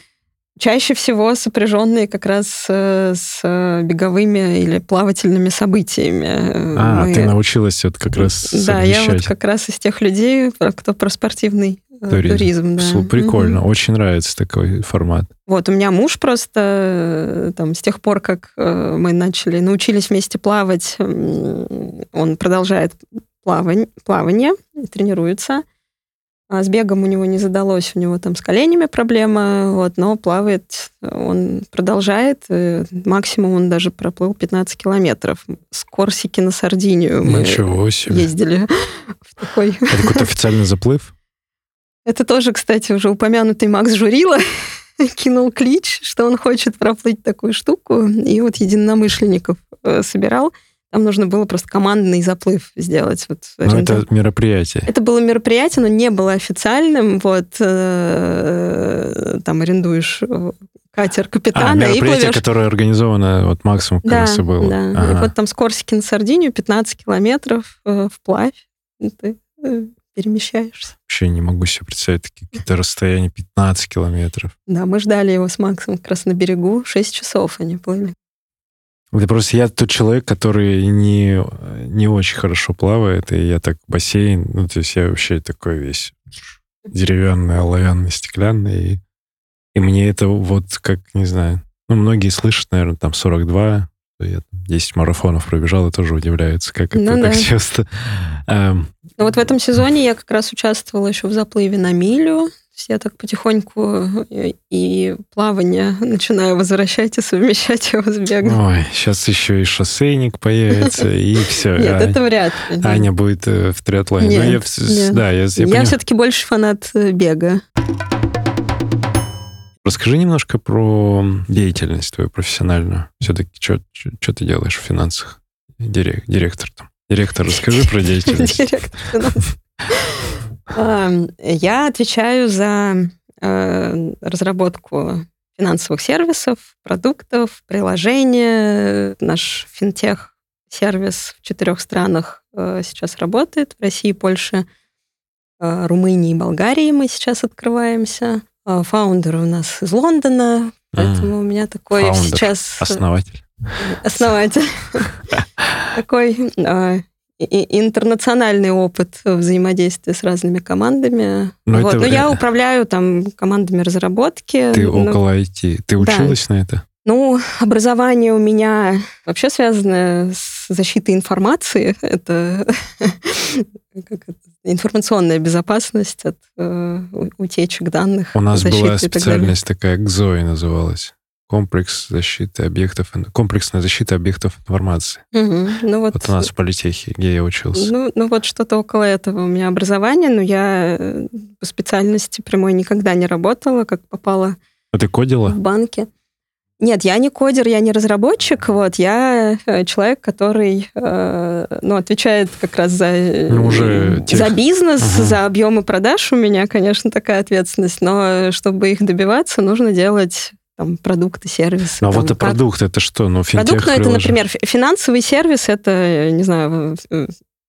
чаще всего сопряженные как раз э, с э, беговыми или плавательными событиями. А, Мы- ты научилась вот как раз Да, я вот как раз из тех людей, кто про спортивный э, Туризм. туризм. да. Прикольно, Мгм. очень нравится такой формат. Вот, у меня муж просто э, там с тех пор, как э, мы начали, научились вместе плавать, он продолжает плавань- плавание, тренируется. А с бегом у него не задалось, у него там с коленями проблема, вот, но плавает он продолжает. э, Максимум он даже проплыл 15 километров. С Корсики на Сардинию мы Ничего себе. ездили в такой Это какой-то официальный заплыв? Это тоже, кстати, уже упомянутый Макс Журила кинул клич, что он хочет проплыть такую штуку, и вот единомышленников э, собирал. Там нужно было просто командный заплыв сделать. Вот, Ну, аренда- это мероприятие. это было мероприятие, но не было официальным. Вот э, там арендуешь э, катер А, капитана и мероприятие, плывешь. которое организовано вот максимум Да, раз и было. да. И Ага. вот там с Корсики на Сардинию 15 километров э, вплавь. И ты э, перемещаешься. Вообще не могу себе представить такие какие-то расстояния 15 километров. Да, мы ждали его с Максом как раз на берегу. Шесть часов они плыли. Это просто я тот человек, который не, не очень хорошо плавает, и я так бассейн, ну, то есть я вообще такой весь деревянный, оловянный, стеклянный, и, и мне это вот как, не знаю, ну, многие слышат, наверное, там 42, я там 10 марафонов пробежал и тоже удивляются, как это Ну так да. часто. Эм, Но вот в этом сезоне я как раз участвовала еще в заплыве на милю. Я так потихоньку и, и плавание начинаю возвращать и совмещать его с бегом. Ой, сейчас еще и шоссейник появится, и все. Нет, это вряд ли. Аня будет э, в триатлоне. Ну, Нет, я все-таки больше фанат э, бега. Расскажи немножко про деятельность твою профессиональную. Все-таки что ты делаешь в финансах? Дирек- директор там. Директор, расскажи про деятельность. Директор финансов. А, Я отвечаю за э, разработку финансовых сервисов, продуктов, приложения. Наш финтех-сервис в четырех странах э, сейчас работает. В России, Польше, э, Румынии и Болгарии мы сейчас открываемся. А founder у нас из Лондона, поэтому у меня такой founder. сейчас... Основатель. Основатель. Такой а, и- интернациональный опыт взаимодействия с разными командами. Ну, Вот. это Но я управляю там командами разработки. Ты Ну, около IT. Ты училась на это? Ну, образование у меня вообще связано с защитой информации. Это, как это, информационная безопасность от э, утечек данных. У нас была специальность такая, ГЗОИ называлась. Комплекс защиты объектов, комплексная защита объектов информации. Мгм. Ну, вот, Вот у нас в политехе, где я учился. Ну, ну вот что-то около этого у меня образование, но я э, по специальности прямой никогда не работала, как попала А ты кодила? в банке. Нет, я не кодер, я не разработчик, вот, я э, человек, который, э, ну, отвечает как раз за, э, Ну, уже тех. за бизнес, Ага. за объемы продаж у меня, конечно, такая ответственность, но чтобы их добиваться, нужно делать там продукты, сервисы. Ну, а там, вот и продукт, это что? Ну, финтех Продукт, ну, это, например, фи- финансовый сервис, это, не знаю,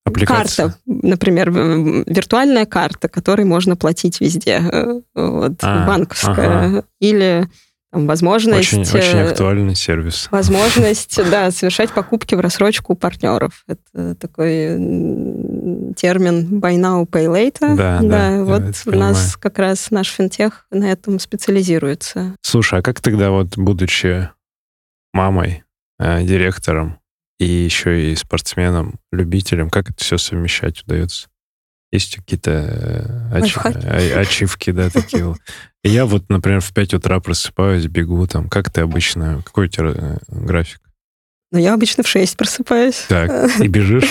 Аппликация. Карта, например, виртуальная карта, которой можно платить везде, э, вот, А, банковская, ага. или там, возможность, Очень, очень э, актуальный сервис. возможность, да, совершать покупки в рассрочку у партнеров. Это такой термин buy now, pay later. Да, да, я вот у понимаю. нас как раз наш финтех на этом специализируется. Слушай, а как тогда вот, будучи мамой, э, директором и еще и спортсменом, любителем, как это все совмещать удается? Есть какие-то э, ачивки, да, такие Я вот, например, в 5 утра просыпаюсь, бегу там. Как ты обычно? Какой у тебя э, график? Но я обычно в 6 просыпаюсь. Так, и бежишь?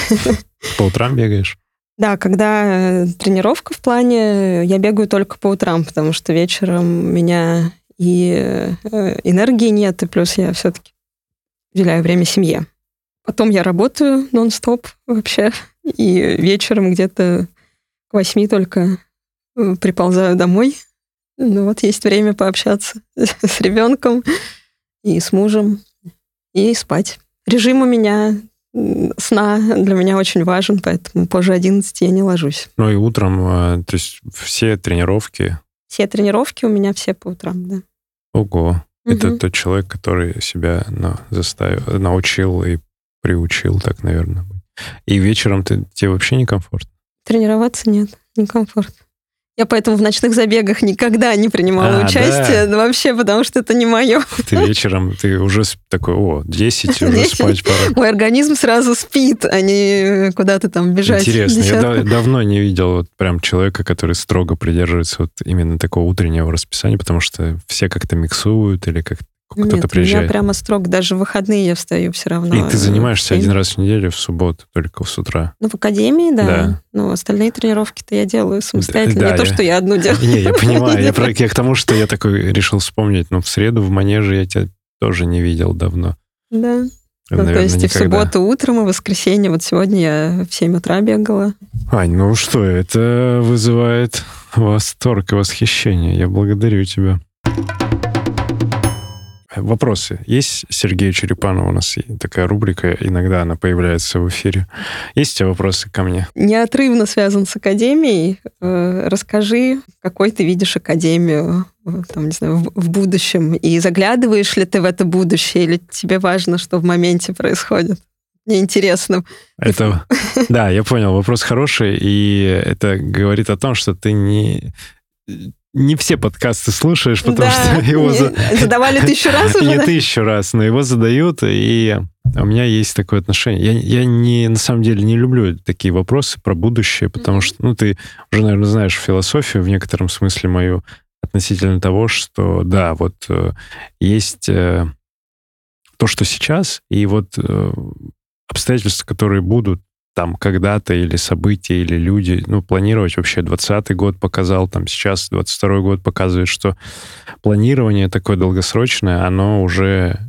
По утрам бегаешь? Да, когда э, тренировка в плане, я бегаю только по утрам, потому что вечером у меня и э, энергии нет, и плюс я все-таки уделяю время семье. Потом я работаю нон-стоп вообще, и вечером где-то к восьми только приползаю домой. Ну вот есть время пообщаться с ребенком и с мужем, и спать. Режим у меня сна для меня очень важен, поэтому позже 11 я не ложусь. Ну и утром, э, то есть все тренировки? Все тренировки у меня все по утрам, да. Ого. Угу. Это тот человек, который себя ну, заставил, научил и приучил так, наверное. И вечером ты, тебе вообще некомфортно? Тренироваться нет, некомфортно. Я поэтому в ночных забегах никогда не принимала а, участие да. вообще, потому что это не мое. Ты вечером, ты уже такой, о, 10, уже 10. спать пора. Мой организм сразу спит, а не куда-то там бежать. Интересно, я да, давно не видел вот прям человека, который строго придерживается вот именно такого утреннего расписания, потому что все как-то миксуют или как кто-то Нет, приезжает. я прямо строг, даже в выходные я встаю все равно. И ты занимаешься один раз в неделю в субботу, только с утра. Ну, в академии, да. да. Ну, остальные тренировки-то я делаю самостоятельно. Да, не я... то, что я одну делаю. Не, я понимаю. Я, про, я к тому, что я такой решил вспомнить. Но в среду в манеже я тебя тоже не видел давно. Да. Ну, то есть и в субботу утром, и в воскресенье. Вот сегодня я в 7 утра бегала. Ань, ну что, это вызывает восторг и восхищение. Я благодарю тебя. Вопросы есть Сергею Черепанову? У нас такая рубрика, иногда она появляется в эфире. Есть у тебя вопросы ко мне? Неотрывно связан с академией. Э, расскажи, какой ты видишь академию э, там, не знаю, в будущем, и заглядываешь ли ты в это будущее, или тебе важно, что в моменте происходит? Мне интересно. Это, да, я понял, вопрос хороший, и это говорит о том, что ты не не все подкасты слушаешь, потому да, что его... За... Задавали тысячу раз уже? Не да? тысячу раз, но его задают, и у меня есть такое отношение. Я, я не, на самом деле не люблю такие вопросы про будущее, потому что, ну, ты уже, наверное, знаешь философию в некотором смысле мою относительно того, что, да, вот э, есть э, то, что сейчас, и вот э, обстоятельства, которые будут там когда-то или события, или люди, ну, планировать вообще 20 год показал, там сейчас 22 год показывает, что планирование такое долгосрочное, оно уже,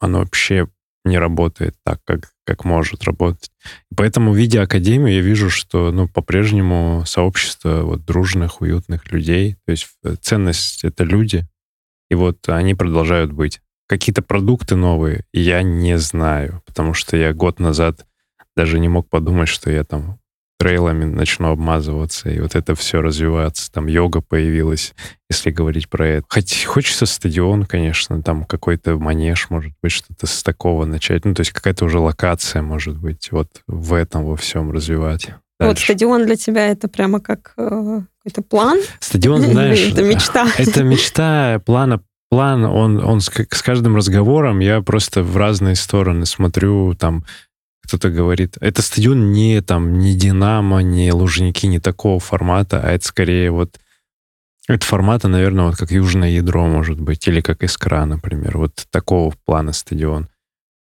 оно вообще не работает так, как, как может работать. поэтому, видя Академию, я вижу, что, ну, по-прежнему сообщество вот дружных, уютных людей, то есть э, ценность — это люди, и вот они продолжают быть. Какие-то продукты новые я не знаю, потому что я год назад даже не мог подумать, что я там трейлами начну обмазываться, и вот это все развиваться. Там йога появилась, если говорить про это. Хоть хочется стадион, конечно, там какой-то манеж, может быть, что-то с такого начать. Ну, то есть какая-то уже локация, может быть, вот в этом во всем развивать. Дальше. Вот стадион для тебя это прямо как э, какой-то план? Стадион, знаешь... это мечта. Это мечта, плана план, он, он с, с каждым разговором я просто в разные стороны смотрю, там, кто-то говорит, это стадион не там, не Динамо, не Лужники, не такого формата, а это скорее вот это формата, наверное, вот как Южное ядро, может быть, или как Искра, например. Вот такого плана стадион.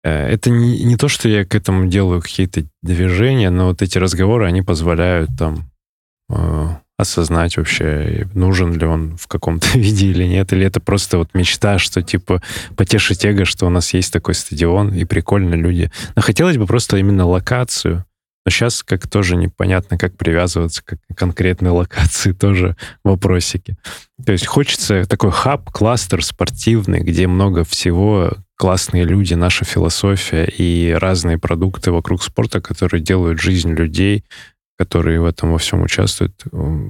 Э, это не, не то, что я к этому делаю какие-то движения, но вот эти разговоры, они позволяют там осознать вообще, нужен ли он в каком-то виде или нет, или это просто вот мечта, что типа потешить эго, что у нас есть такой стадион, и прикольно люди. Но хотелось бы просто именно локацию, но сейчас как тоже непонятно, как привязываться к конкретной локации, тоже вопросики. То есть хочется такой хаб, кластер спортивный, где много всего, классные люди, наша философия и разные продукты вокруг спорта, которые делают жизнь людей которые в этом во всем участвуют,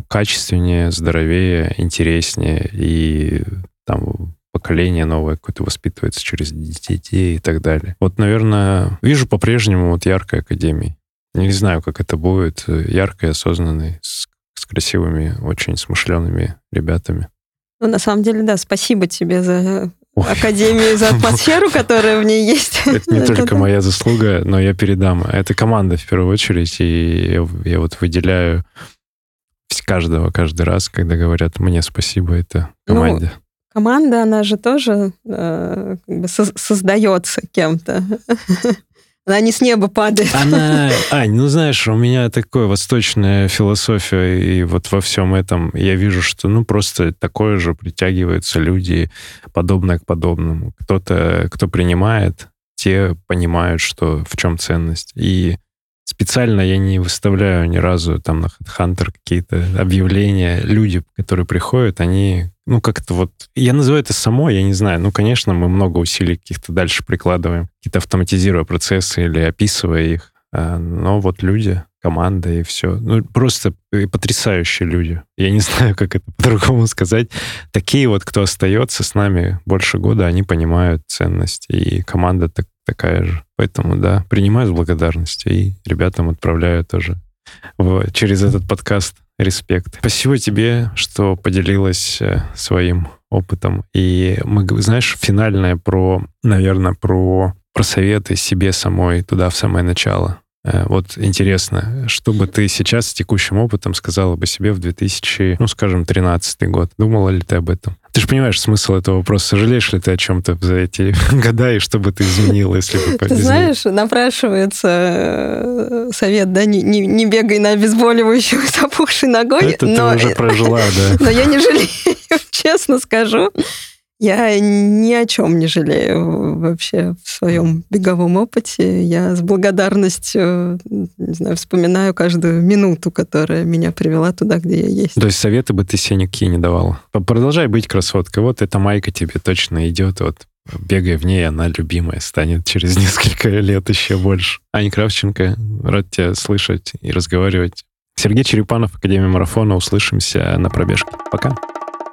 качественнее, здоровее, интереснее, и там поколение новое какое-то воспитывается через детей и так далее. Вот, наверное, вижу по-прежнему вот яркой академии. Не знаю, как это будет. Яркой, осознанной, с, с красивыми, очень смышленными ребятами. Ну, на самом деле, да, спасибо тебе за Академию за атмосферу, которая в ней есть. Это не только моя заслуга, но я передам. Это команда в первую очередь, и я, я вот выделяю каждого каждый раз, когда говорят мне спасибо, это ну, команде. Ну, команда, она же тоже э, как бы со- создается кем-то. Она не с неба падает. Она, Ань, ну знаешь, у меня такая восточная философия, и вот во всем этом я вижу, что ну просто такое же притягиваются люди, подобное к подобному. Кто-то, кто принимает, те понимают, что в чем ценность. И специально я не выставляю ни разу там на HeadHunter какие-то объявления. Люди, которые приходят, они, ну, как-то вот... Я называю это само, я не знаю. Ну, конечно, мы много усилий каких-то дальше прикладываем, какие-то автоматизируя процессы или описывая их. А, но вот люди, команда и все. Ну, просто потрясающие люди. Я не знаю, как это по-другому сказать. Такие вот, кто остается с нами больше года, они понимают ценность. И команда так, такая же. Поэтому, да, принимаю с благодарностью и ребятам отправляю тоже в, через этот подкаст респект. Спасибо тебе, что поделилась э, своим опытом. И мы, знаешь, финальное про, наверное, про, про советы себе самой туда в самое начало. Э, вот интересно, что бы ты сейчас с текущим опытом сказала бы себе в 2000, ну, скажем, 13 год? Думала ли ты об этом? Ты же понимаешь смысл этого вопроса. Сожалеешь ли ты о чем-то за эти года, и что бы ты изменила, если бы Ты знаешь, напрашивается э, совет, да, не, не, не бегай на обезболивающую с опухшей ногой. Это но, ты уже прожила, да. Но я не жалею, честно скажу. Я ни о чем не жалею вообще в своем беговом опыте. Я с благодарностью, не знаю, вспоминаю каждую минуту, которая меня привела туда, где я есть. То есть советы бы ты себе никакие не давала? Продолжай быть красоткой. Вот эта майка тебе точно идет. Вот бегай в ней, она любимая станет через несколько лет еще больше. Аня Кравченко, рад тебя слышать и разговаривать. Сергей Черепанов, Академия марафона. Услышимся на пробежке. Пока.